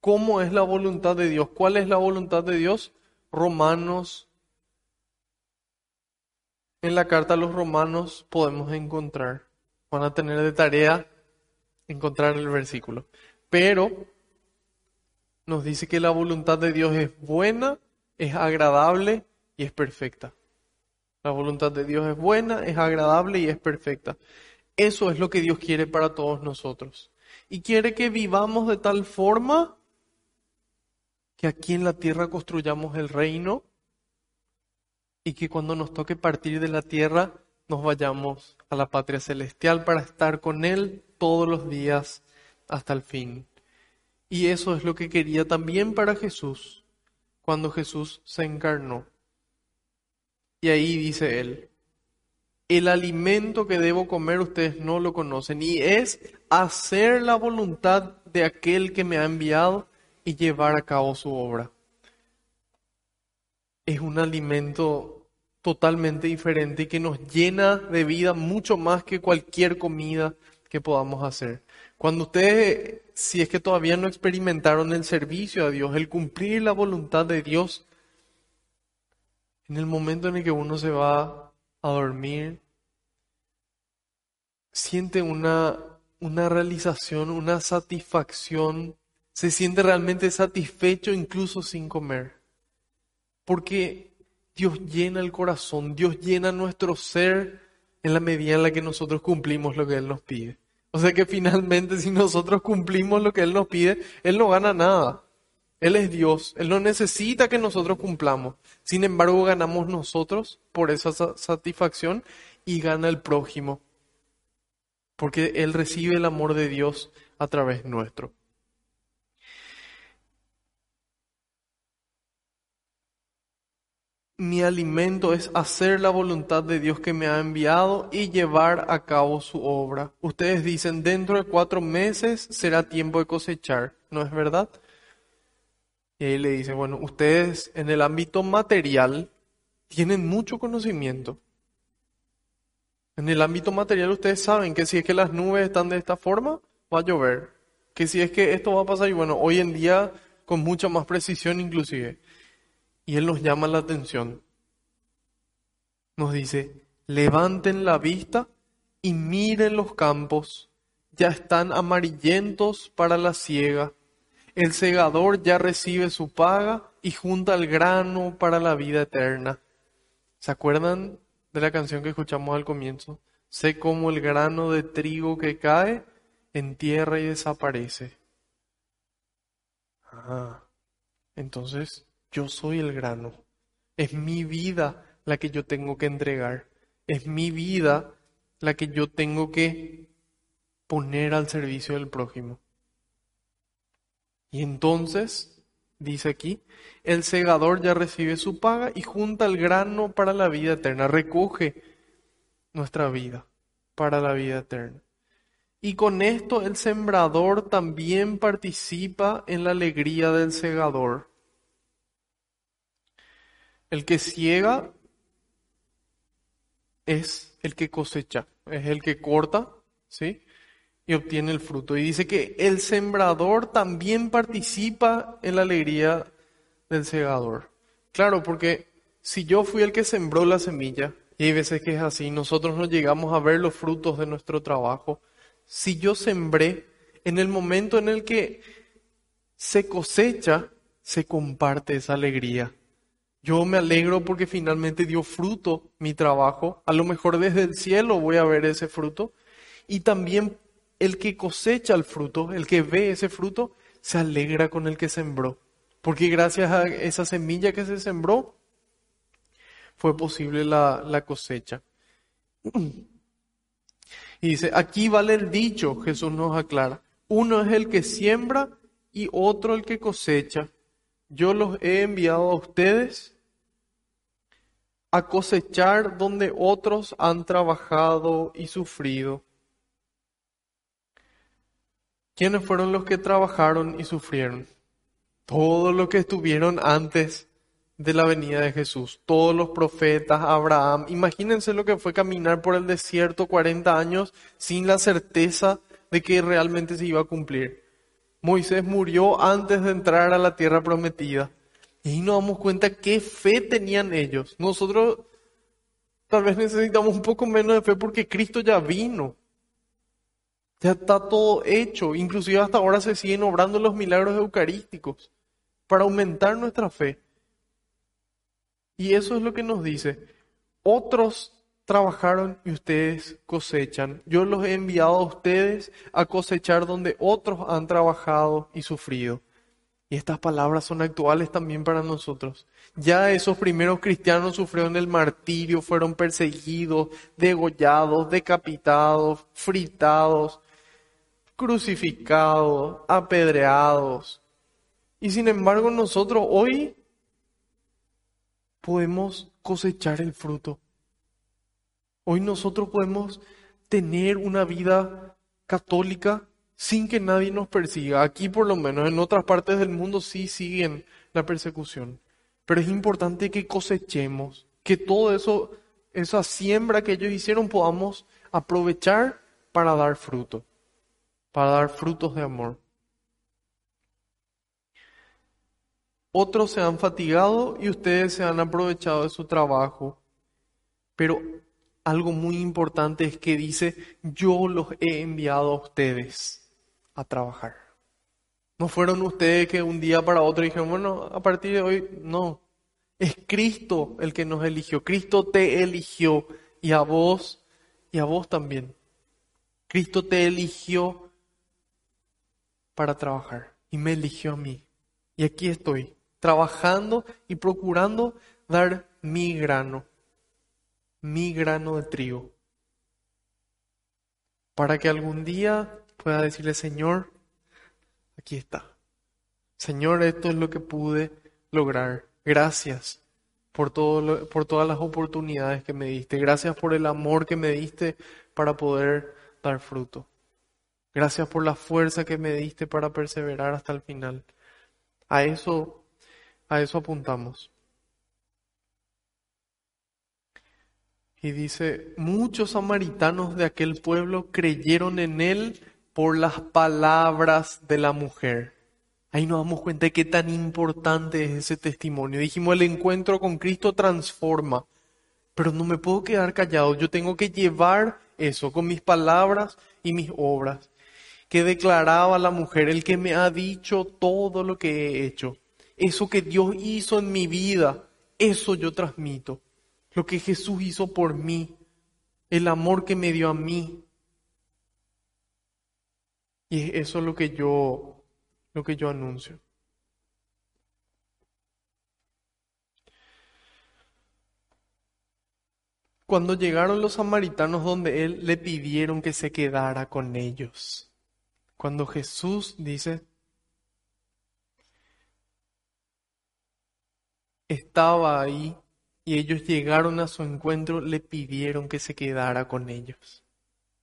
¿Cómo es la voluntad de Dios? ¿Cuál es la voluntad de Dios? Romanos. En la carta a los romanos podemos encontrar. Van a tener de tarea encontrar el versículo. Pero nos dice que la voluntad de Dios es buena, es agradable y es perfecta. La voluntad de Dios es buena, es agradable y es perfecta. Eso es lo que Dios quiere para todos nosotros. Y quiere que vivamos de tal forma que aquí en la tierra construyamos el reino y que cuando nos toque partir de la tierra nos vayamos a la patria celestial para estar con Él todos los días hasta el fin. Y eso es lo que quería también para Jesús cuando Jesús se encarnó. Y ahí dice Él, el alimento que debo comer ustedes no lo conocen y es hacer la voluntad de aquel que me ha enviado y llevar a cabo su obra. Es un alimento totalmente diferente y que nos llena de vida mucho más que cualquier comida que podamos hacer. Cuando ustedes, si es que todavía no experimentaron el servicio a Dios, el cumplir la voluntad de Dios, en el momento en el que uno se va a dormir, siente una, una realización, una satisfacción se siente realmente satisfecho incluso sin comer. Porque Dios llena el corazón, Dios llena nuestro ser en la medida en la que nosotros cumplimos lo que Él nos pide. O sea que finalmente si nosotros cumplimos lo que Él nos pide, Él no gana nada. Él es Dios, Él no necesita que nosotros cumplamos. Sin embargo, ganamos nosotros por esa satisfacción y gana el prójimo. Porque Él recibe el amor de Dios a través nuestro. Mi alimento es hacer la voluntad de Dios que me ha enviado y llevar a cabo su obra. Ustedes dicen, dentro de cuatro meses será tiempo de cosechar, ¿no es verdad? Y ahí le dice, bueno, ustedes en el ámbito material tienen mucho conocimiento. En el ámbito material ustedes saben que si es que las nubes están de esta forma, va a llover. Que si es que esto va a pasar, y bueno, hoy en día con mucha más precisión inclusive. Y Él nos llama la atención. Nos dice, levanten la vista y miren los campos, ya están amarillentos para la siega. El segador ya recibe su paga y junta el grano para la vida eterna. ¿Se acuerdan de la canción que escuchamos al comienzo? Sé como el grano de trigo que cae en tierra y desaparece. Ah, entonces yo soy el grano. Es mi vida la que yo tengo que entregar. Es mi vida la que yo tengo que poner al servicio del prójimo. Y entonces, dice aquí, el segador ya recibe su paga y junta el grano para la vida eterna, recoge nuestra vida para la vida eterna. Y con esto el sembrador también participa en la alegría del segador. El que ciega es el que cosecha, es el que corta, ¿sí? Y obtiene el fruto. Y dice que el sembrador también participa en la alegría del segador. Claro, porque si yo fui el que sembró la semilla, y hay veces que es así, nosotros no llegamos a ver los frutos de nuestro trabajo. Si yo sembré, en el momento en el que se cosecha, se comparte esa alegría. Yo me alegro porque finalmente dio fruto mi trabajo. A lo mejor desde el cielo voy a ver ese fruto. Y también el que cosecha el fruto, el que ve ese fruto, se alegra con el que sembró. Porque gracias a esa semilla que se sembró, fue posible la, la cosecha. Y dice, aquí vale el dicho, Jesús nos aclara. Uno es el que siembra y otro el que cosecha. Yo los he enviado a ustedes a cosechar donde otros han trabajado y sufrido. ¿Quiénes fueron los que trabajaron y sufrieron? Todos los que estuvieron antes de la venida de Jesús. Todos los profetas, Abraham, imagínense lo que fue caminar por el desierto 40 años sin la certeza de que realmente se iba a cumplir. Moisés murió antes de entrar a la tierra prometida. Y nos damos cuenta qué fe tenían ellos. Nosotros tal vez necesitamos un poco menos de fe porque Cristo ya vino. Ya está todo hecho. Inclusive hasta ahora se siguen obrando los milagros eucarísticos para aumentar nuestra fe. Y eso es lo que nos dice. Otros trabajaron y ustedes cosechan. Yo los he enviado a ustedes a cosechar donde otros han trabajado y sufrido. Estas palabras son actuales también para nosotros. Ya esos primeros cristianos sufrieron el martirio, fueron perseguidos, degollados, decapitados, fritados, crucificados, apedreados. Y sin embargo nosotros hoy podemos cosechar el fruto. Hoy nosotros podemos tener una vida católica sin que nadie nos persiga. Aquí por lo menos, en otras partes del mundo sí siguen la persecución. Pero es importante que cosechemos, que todo eso, esa siembra que ellos hicieron podamos aprovechar para dar fruto, para dar frutos de amor. Otros se han fatigado y ustedes se han aprovechado de su trabajo. Pero algo muy importante es que dice, yo los he enviado a ustedes a trabajar. No fueron ustedes que un día para otro dijeron, bueno, a partir de hoy, no. Es Cristo el que nos eligió. Cristo te eligió y a vos y a vos también. Cristo te eligió para trabajar y me eligió a mí. Y aquí estoy trabajando y procurando dar mi grano, mi grano de trigo, para que algún día pueda decirle, Señor, aquí está. Señor, esto es lo que pude lograr. Gracias por, todo por todas las oportunidades que me diste. Gracias por el amor que me diste para poder dar fruto. Gracias por la fuerza que me diste para perseverar hasta el final. A eso a eso apuntamos. Y dice, muchos samaritanos de aquel pueblo creyeron en él por las palabras de la mujer. Ahí nos damos cuenta de qué tan importante es ese testimonio. Dijimos, el encuentro con Cristo transforma, pero no me puedo quedar callado. Yo tengo que llevar eso con mis palabras y mis obras. Que declaraba la mujer, el que me ha dicho todo lo que he hecho. Eso que Dios hizo en mi vida, eso yo transmito. Lo que Jesús hizo por mí, el amor que me dio a mí. Y eso es lo que yo, lo que yo anuncio. Cuando llegaron los samaritanos donde él le pidieron que se quedara con ellos. Cuando Jesús dice, estaba ahí y ellos llegaron a su encuentro, le pidieron que se quedara con ellos.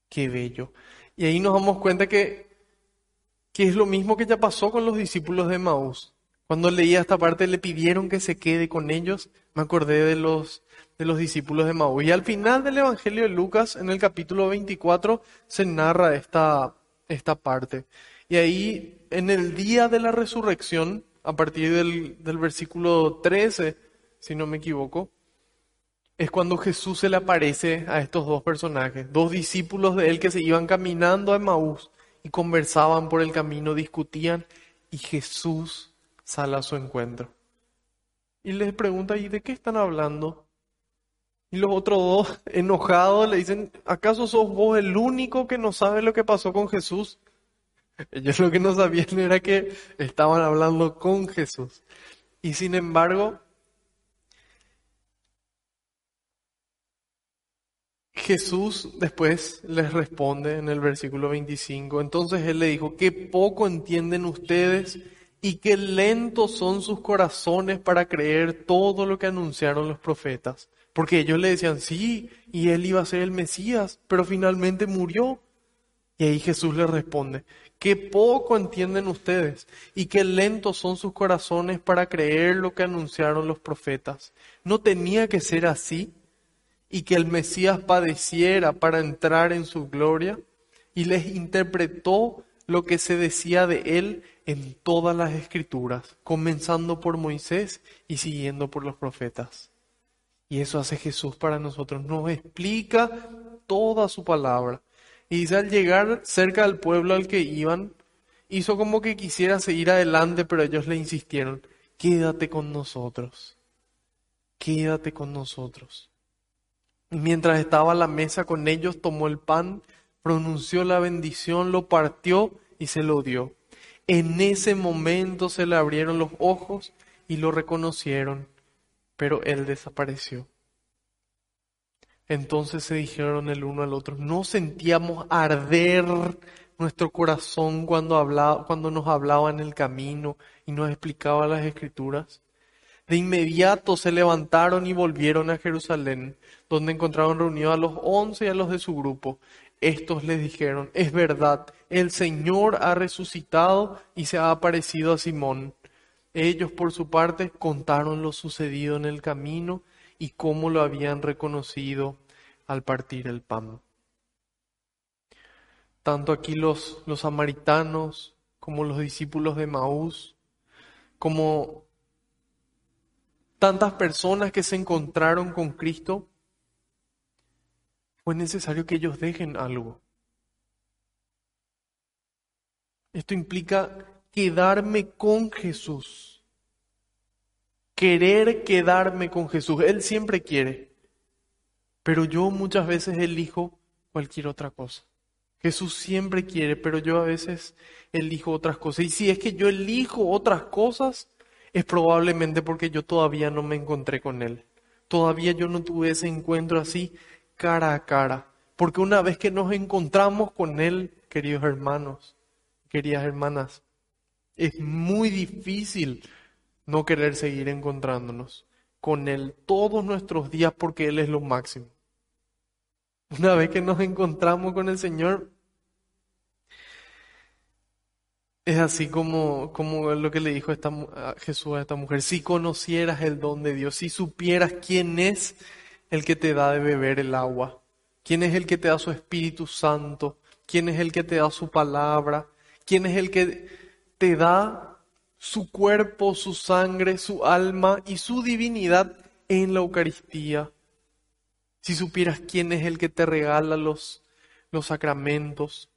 Qué bello. Y ahí nos damos cuenta que, que es lo mismo que ya pasó con los discípulos de Maús. Cuando leía esta parte le pidieron que se quede con ellos, me acordé de los, de los discípulos de Maús. Y al final del Evangelio de Lucas, en el capítulo 24, se narra esta, esta parte. Y ahí, en el día de la resurrección, a partir del, versículo 13, si no me equivoco, es cuando Jesús se le aparece a estos dos personajes, dos discípulos de él que se iban caminando a Maús y conversaban por el camino, discutían y Jesús sale a su encuentro. Y les pregunta, ¿y de qué están hablando? Y los otros dos, enojados, le dicen, ¿acaso sos vos el único que no sabe lo que pasó con Jesús? Ellos lo que no sabían era que estaban hablando con Jesús. Y sin embargo, Jesús después les responde en el versículo 25. Entonces Él le dijo, que poco entienden ustedes y qué lentos son sus corazones para creer todo lo que anunciaron los profetas. Porque ellos le decían, sí, y Él iba a ser el Mesías, pero finalmente murió. Y ahí Jesús le responde, qué poco entienden ustedes y qué lentos son sus corazones para creer lo que anunciaron los profetas. ¿No tenía que ser así? Y que el Mesías padeciera para entrar en su gloria. Y les interpretó lo que se decía de él en todas las escrituras, comenzando por Moisés y siguiendo por los profetas. Y eso hace Jesús para nosotros, nos explica toda su palabra. Y dice, al llegar cerca del pueblo al que iban, hizo como que quisiera seguir adelante, pero ellos le insistieron, quédate con nosotros, quédate con nosotros. Mientras estaba a la mesa con ellos, tomó el pan, pronunció la bendición, lo partió y se lo dio. En ese momento se le abrieron los ojos y lo reconocieron, pero él desapareció. Entonces se dijeron el uno al otro, ¿no sentíamos arder nuestro corazón cuando, hablaba, cuando nos hablaba en el camino y nos explicaba las escrituras? De inmediato se levantaron y volvieron a Jerusalén, donde encontraron reunidos a los once y a los de su grupo. Estos les dijeron, es verdad, el Señor ha resucitado y se ha aparecido a Simón. Ellos por su parte contaron lo sucedido en el camino y cómo lo habían reconocido al partir el pan. Tanto aquí los, los samaritanos como los discípulos de Maús, como tantas personas que se encontraron con Cristo, fue necesario que ellos dejen algo. Esto implica quedarme con Jesús. Querer quedarme con Jesús. Él siempre quiere. Pero yo muchas veces elijo cualquier otra cosa. Jesús siempre quiere, pero yo a veces elijo otras cosas. Y si es que yo elijo otras cosas, es probablemente porque yo todavía no me encontré con Él. Todavía yo no tuve ese encuentro así cara a cara. Porque una vez que nos encontramos con Él, queridos hermanos, queridas hermanas, es muy difícil no querer seguir encontrándonos con Él todos nuestros días porque Él es lo máximo. Una vez que nos encontramos con el Señor, es así como, como lo que le dijo esta, Jesús a esta mujer. Si conocieras el don de Dios, si supieras quién es el que te da de beber el agua, quién es el que te da su Espíritu Santo, quién es el que te da su palabra, quién es el que te da su cuerpo, su sangre, su alma y su divinidad en la Eucaristía. Si supieras quién es el que te regala los, los sacramentos.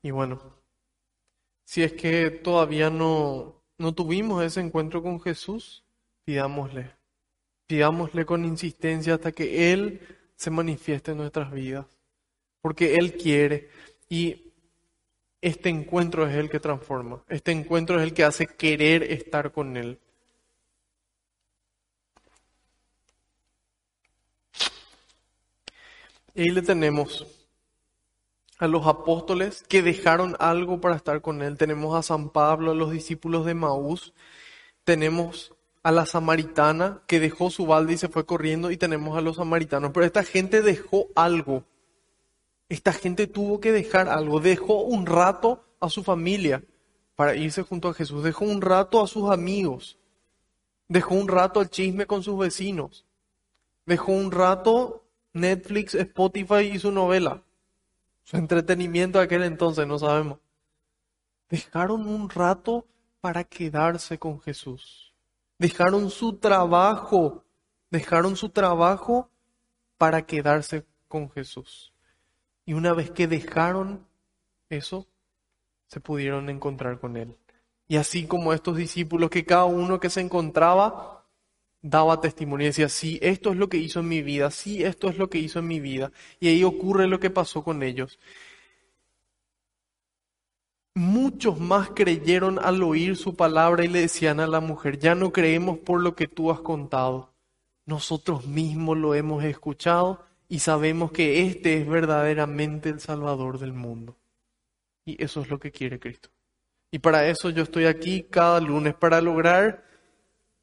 Y bueno, si es que todavía no, no tuvimos ese encuentro con Jesús, pidámosle. Pidámosle con insistencia hasta que Él se manifieste en nuestras vidas. Porque Él quiere. Y este encuentro es el que transforma. Este encuentro es el que hace querer estar con Él. Y ahí le tenemos a los apóstoles que dejaron algo para estar con Él. Tenemos a San Pablo, a los discípulos de Maús. Tenemos a la samaritana que dejó su balde y se fue corriendo. Y tenemos a los samaritanos. Pero esta gente dejó algo. Esta gente tuvo que dejar algo. Dejó un rato a su familia para irse junto a Jesús. Dejó un rato a sus amigos. Dejó un rato el chisme con sus vecinos. Dejó un rato Netflix, Spotify y su novela. Su entretenimiento aquel entonces, no sabemos. Dejaron un rato para quedarse con Jesús. Dejaron su trabajo. Dejaron su trabajo para quedarse con Jesús. Y una vez que dejaron eso, se pudieron encontrar con Él. Y así como estos discípulos, que cada uno que se encontraba daba testimonio y decía, sí, esto es lo que hizo en mi vida, sí, esto es lo que hizo en mi vida. Y ahí ocurre lo que pasó con ellos. Muchos más creyeron al oír su palabra y le decían a la mujer, ya no creemos por lo que tú has contado. Nosotros mismos lo hemos escuchado y sabemos que este es verdaderamente el Salvador del mundo. Y eso es lo que quiere Cristo. Y para eso yo estoy aquí cada lunes, para lograr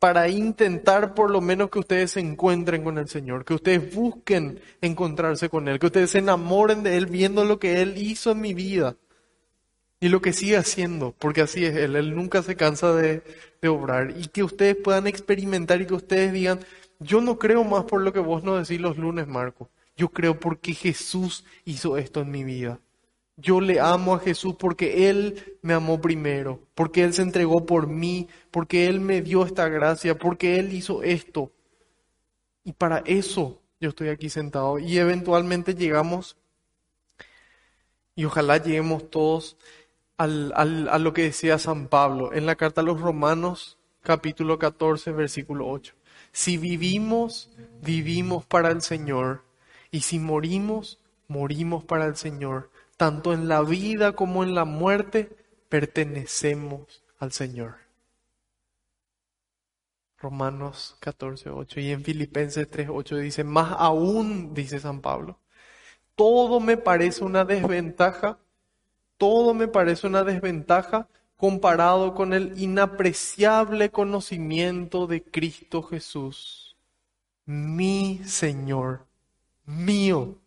para intentar por lo menos que ustedes se encuentren con el Señor, que ustedes busquen encontrarse con Él, que ustedes se enamoren de Él viendo lo que Él hizo en mi vida y lo que sigue haciendo, porque así es Él, Él nunca se cansa de, de obrar y que ustedes puedan experimentar y que ustedes digan, yo no creo más por lo que vos nos decís los lunes, Marco, yo creo porque Jesús hizo esto en mi vida. Yo le amo a Jesús porque Él me amó primero, porque Él se entregó por mí, porque Él me dio esta gracia, porque Él hizo esto. Y para eso yo estoy aquí sentado. Y eventualmente llegamos, y ojalá lleguemos todos al, a lo que decía San Pablo en la carta a los Romanos, capítulo 14, versículo 8. Si vivimos, vivimos para el Señor, y si morimos, morimos para el Señor tanto en la vida como en la muerte, pertenecemos al Señor. Romanos 14, 8 y en Filipenses 3, 8 dice, más aún, dice San Pablo, todo me parece una desventaja, todo me parece una desventaja comparado con el inapreciable conocimiento de Cristo Jesús, mi Señor, mío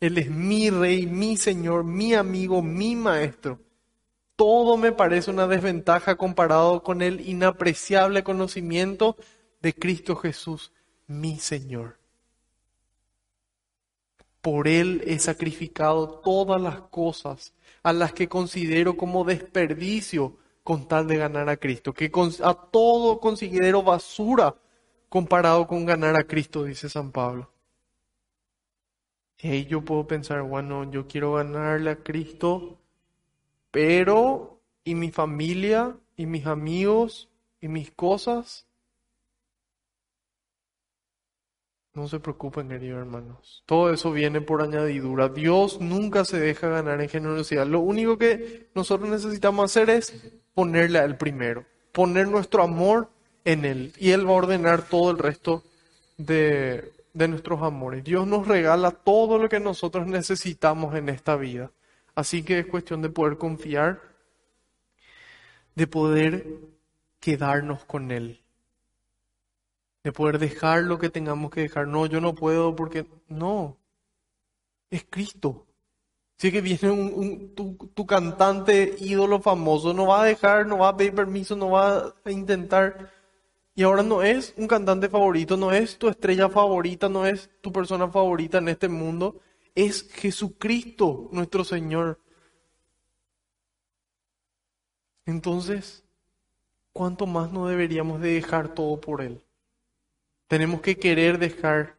él es mi rey, mi señor, mi amigo, mi maestro. Todo me parece una desventaja comparado con el inapreciable conocimiento de Cristo Jesús, mi Señor. Por Él he sacrificado todas las cosas a las que considero como desperdicio con tal de ganar a Cristo, que a todo considero basura comparado con ganar a Cristo, dice San Pablo. Y yo puedo pensar, bueno, yo quiero ganarle a Cristo, pero ¿y mi familia? ¿Y mis amigos? ¿Y mis cosas? No se preocupen, queridos hermanos. Todo eso viene por añadidura. Dios nunca se deja ganar en generosidad. Lo único que nosotros necesitamos hacer es ponerle a Él primero, poner nuestro amor en Él. Y Él va a ordenar todo el resto de, de nuestros amores. Dios nos regala todo lo que nosotros necesitamos en esta vida. Así que es cuestión de poder confiar, de poder quedarnos con Él, de poder dejar lo que tengamos que dejar. No, yo no puedo porque no, es Cristo. Si que viene un, tu, tu, cantante ídolo famoso, no va a dejar, no va a pedir permiso, no va a intentar y ahora no es un cantante favorito, no es tu estrella favorita, no es tu persona favorita en este mundo, es Jesucristo, nuestro Señor. Entonces, ¿cuánto más no deberíamos de dejar todo por Él? Tenemos que querer dejar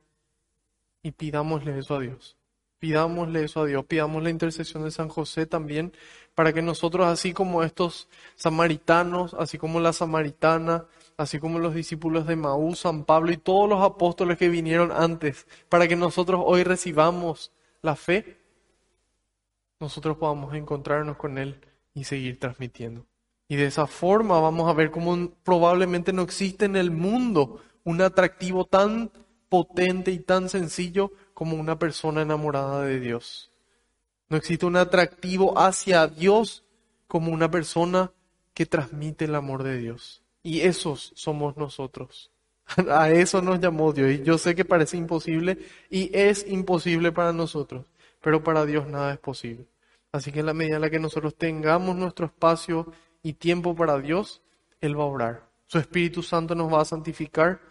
y pidámosle eso a Dios. Pidámosle eso a Dios, pidamos la intercesión de San José también, para que nosotros, así como estos samaritanos, así como la samaritana, así como los discípulos de Maús, San Pablo y todos los apóstoles que vinieron antes, para que nosotros hoy recibamos la fe, nosotros podamos encontrarnos con Él y seguir transmitiendo. Y de esa forma vamos a ver cómo probablemente no existe en el mundo un atractivo tan potente y tan sencillo como una persona enamorada de Dios. No existe un atractivo hacia Dios como una persona que transmite el amor de Dios. Y esos somos nosotros. A eso nos llamó Dios. Y yo sé que parece imposible y es imposible para nosotros, pero para Dios nada es posible. Así que en la medida en la que nosotros tengamos nuestro espacio y tiempo para Dios, Él va a orar. Su Espíritu Santo nos va a santificar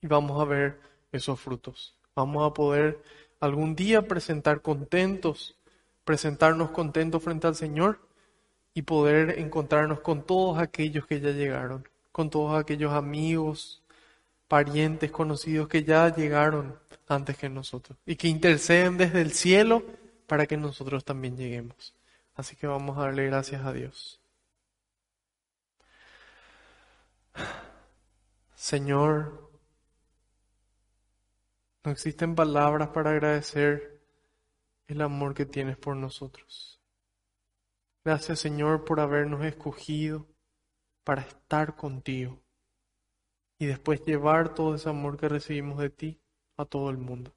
y vamos a ver esos frutos. Vamos a poder algún día presentar contentos, presentarnos contentos frente al Señor y poder encontrarnos con todos aquellos que ya llegaron, con todos aquellos amigos, parientes, conocidos que ya llegaron antes que nosotros y que interceden desde el cielo para que nosotros también lleguemos. Así que vamos a darle gracias a Dios. Señor, no existen palabras para agradecer el amor que tienes por nosotros. Gracias Señor por habernos escogido para estar contigo y después llevar todo ese amor que recibimos de ti a todo el mundo.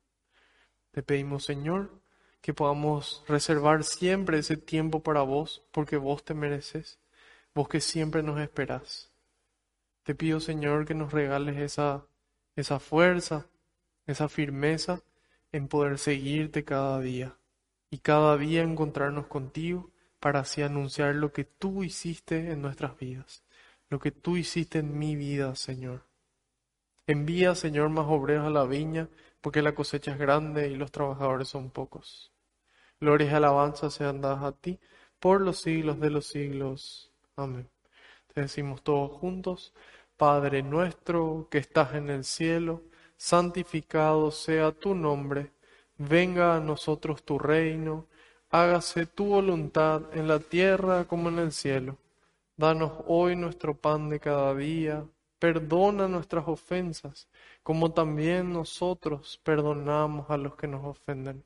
Te pedimos Señor que podamos reservar siempre ese tiempo para vos porque vos te mereces, vos que siempre nos esperás. Te pido, Señor, que nos regales esa, esa fuerza, esa firmeza en poder seguirte cada día y cada día encontrarnos contigo para así anunciar lo que tú hiciste en nuestras vidas, lo que tú hiciste en mi vida, Señor. Envía, Señor, más obreros a la viña, porque la cosecha es grande y los trabajadores son pocos. Gloria y alabanza sean dadas a ti por los siglos de los siglos. Amén. Te decimos todos juntos, Padre nuestro que estás en el cielo, santificado sea tu nombre, venga a nosotros tu reino, hágase tu voluntad en la tierra como en el cielo. Danos hoy nuestro pan de cada día Perdona nuestras ofensas, como también nosotros perdonamos a los que nos ofenden.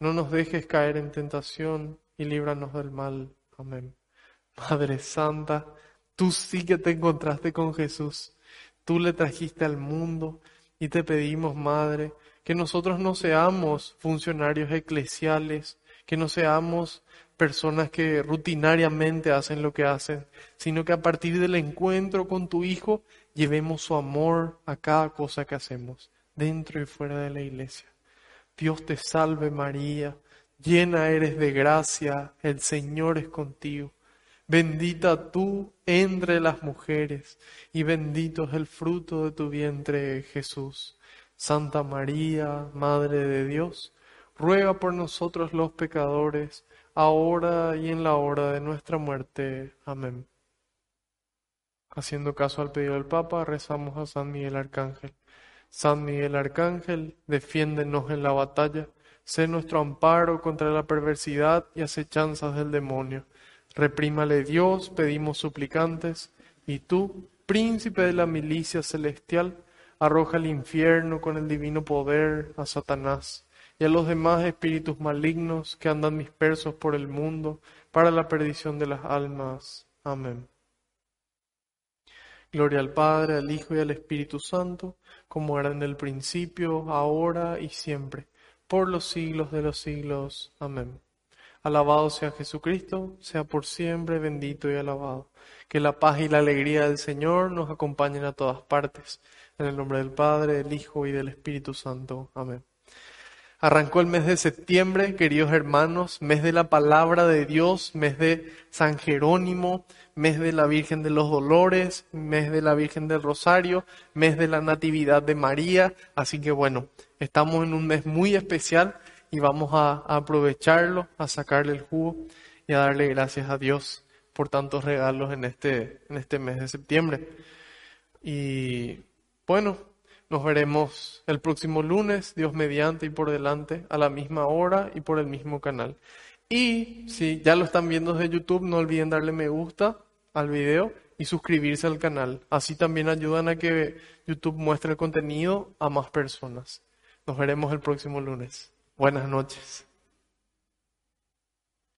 No nos dejes caer en tentación y líbranos del mal. Amén. Madre Santa, tú sí que te encontraste con Jesús. Tú le trajiste al mundo y te pedimos, Madre, que nosotros no seamos funcionarios eclesiales, que no seamos personas que rutinariamente hacen lo que hacen, sino que a partir del encuentro con tu Hijo llevemos su amor a cada cosa que hacemos, dentro y fuera de la iglesia. Dios te salve María, llena eres de gracia, el Señor es contigo. Bendita tú entre las mujeres, y bendito es el fruto de tu vientre, Jesús. Santa María, Madre de Dios, ruega por nosotros los pecadores, ahora y en la hora de nuestra muerte. Amén. Haciendo caso al pedido del Papa, rezamos a San Miguel Arcángel. San Miguel Arcángel, defiéndenos en la batalla, sé nuestro amparo contra la perversidad y acechanzas del demonio. Reprímale Dios, pedimos suplicantes, y tú, príncipe de la milicia celestial, arroja al infierno con el divino poder a Satanás y a los demás espíritus malignos que andan dispersos por el mundo para la perdición de las almas. Amén. Gloria al Padre, al Hijo y al Espíritu Santo, como era en el principio, ahora y siempre, por los siglos de los siglos. Amén. Alabado sea Jesucristo, sea por siempre bendito y alabado. Que la paz y la alegría del Señor nos acompañen a todas partes. En el nombre del Padre, del Hijo y del Espíritu Santo. Amén. Arrancó el mes de septiembre, queridos hermanos, mes de la palabra de Dios, mes de San Jerónimo, mes de la Virgen de los Dolores, mes de la Virgen del Rosario, mes de la Natividad de María. Así que bueno, estamos en un mes muy especial y vamos a, aprovecharlo, a sacarle el jugo y a darle gracias a Dios por tantos regalos en este, en este mes de septiembre. Y bueno, nos veremos el próximo lunes, Dios mediante y por delante, a la misma hora y por el mismo canal. Y si ya lo están viendo desde YouTube, no olviden darle me gusta al video y suscribirse al canal. Así también ayudan a que YouTube muestre el contenido a más personas. Nos veremos el próximo lunes. Buenas noches.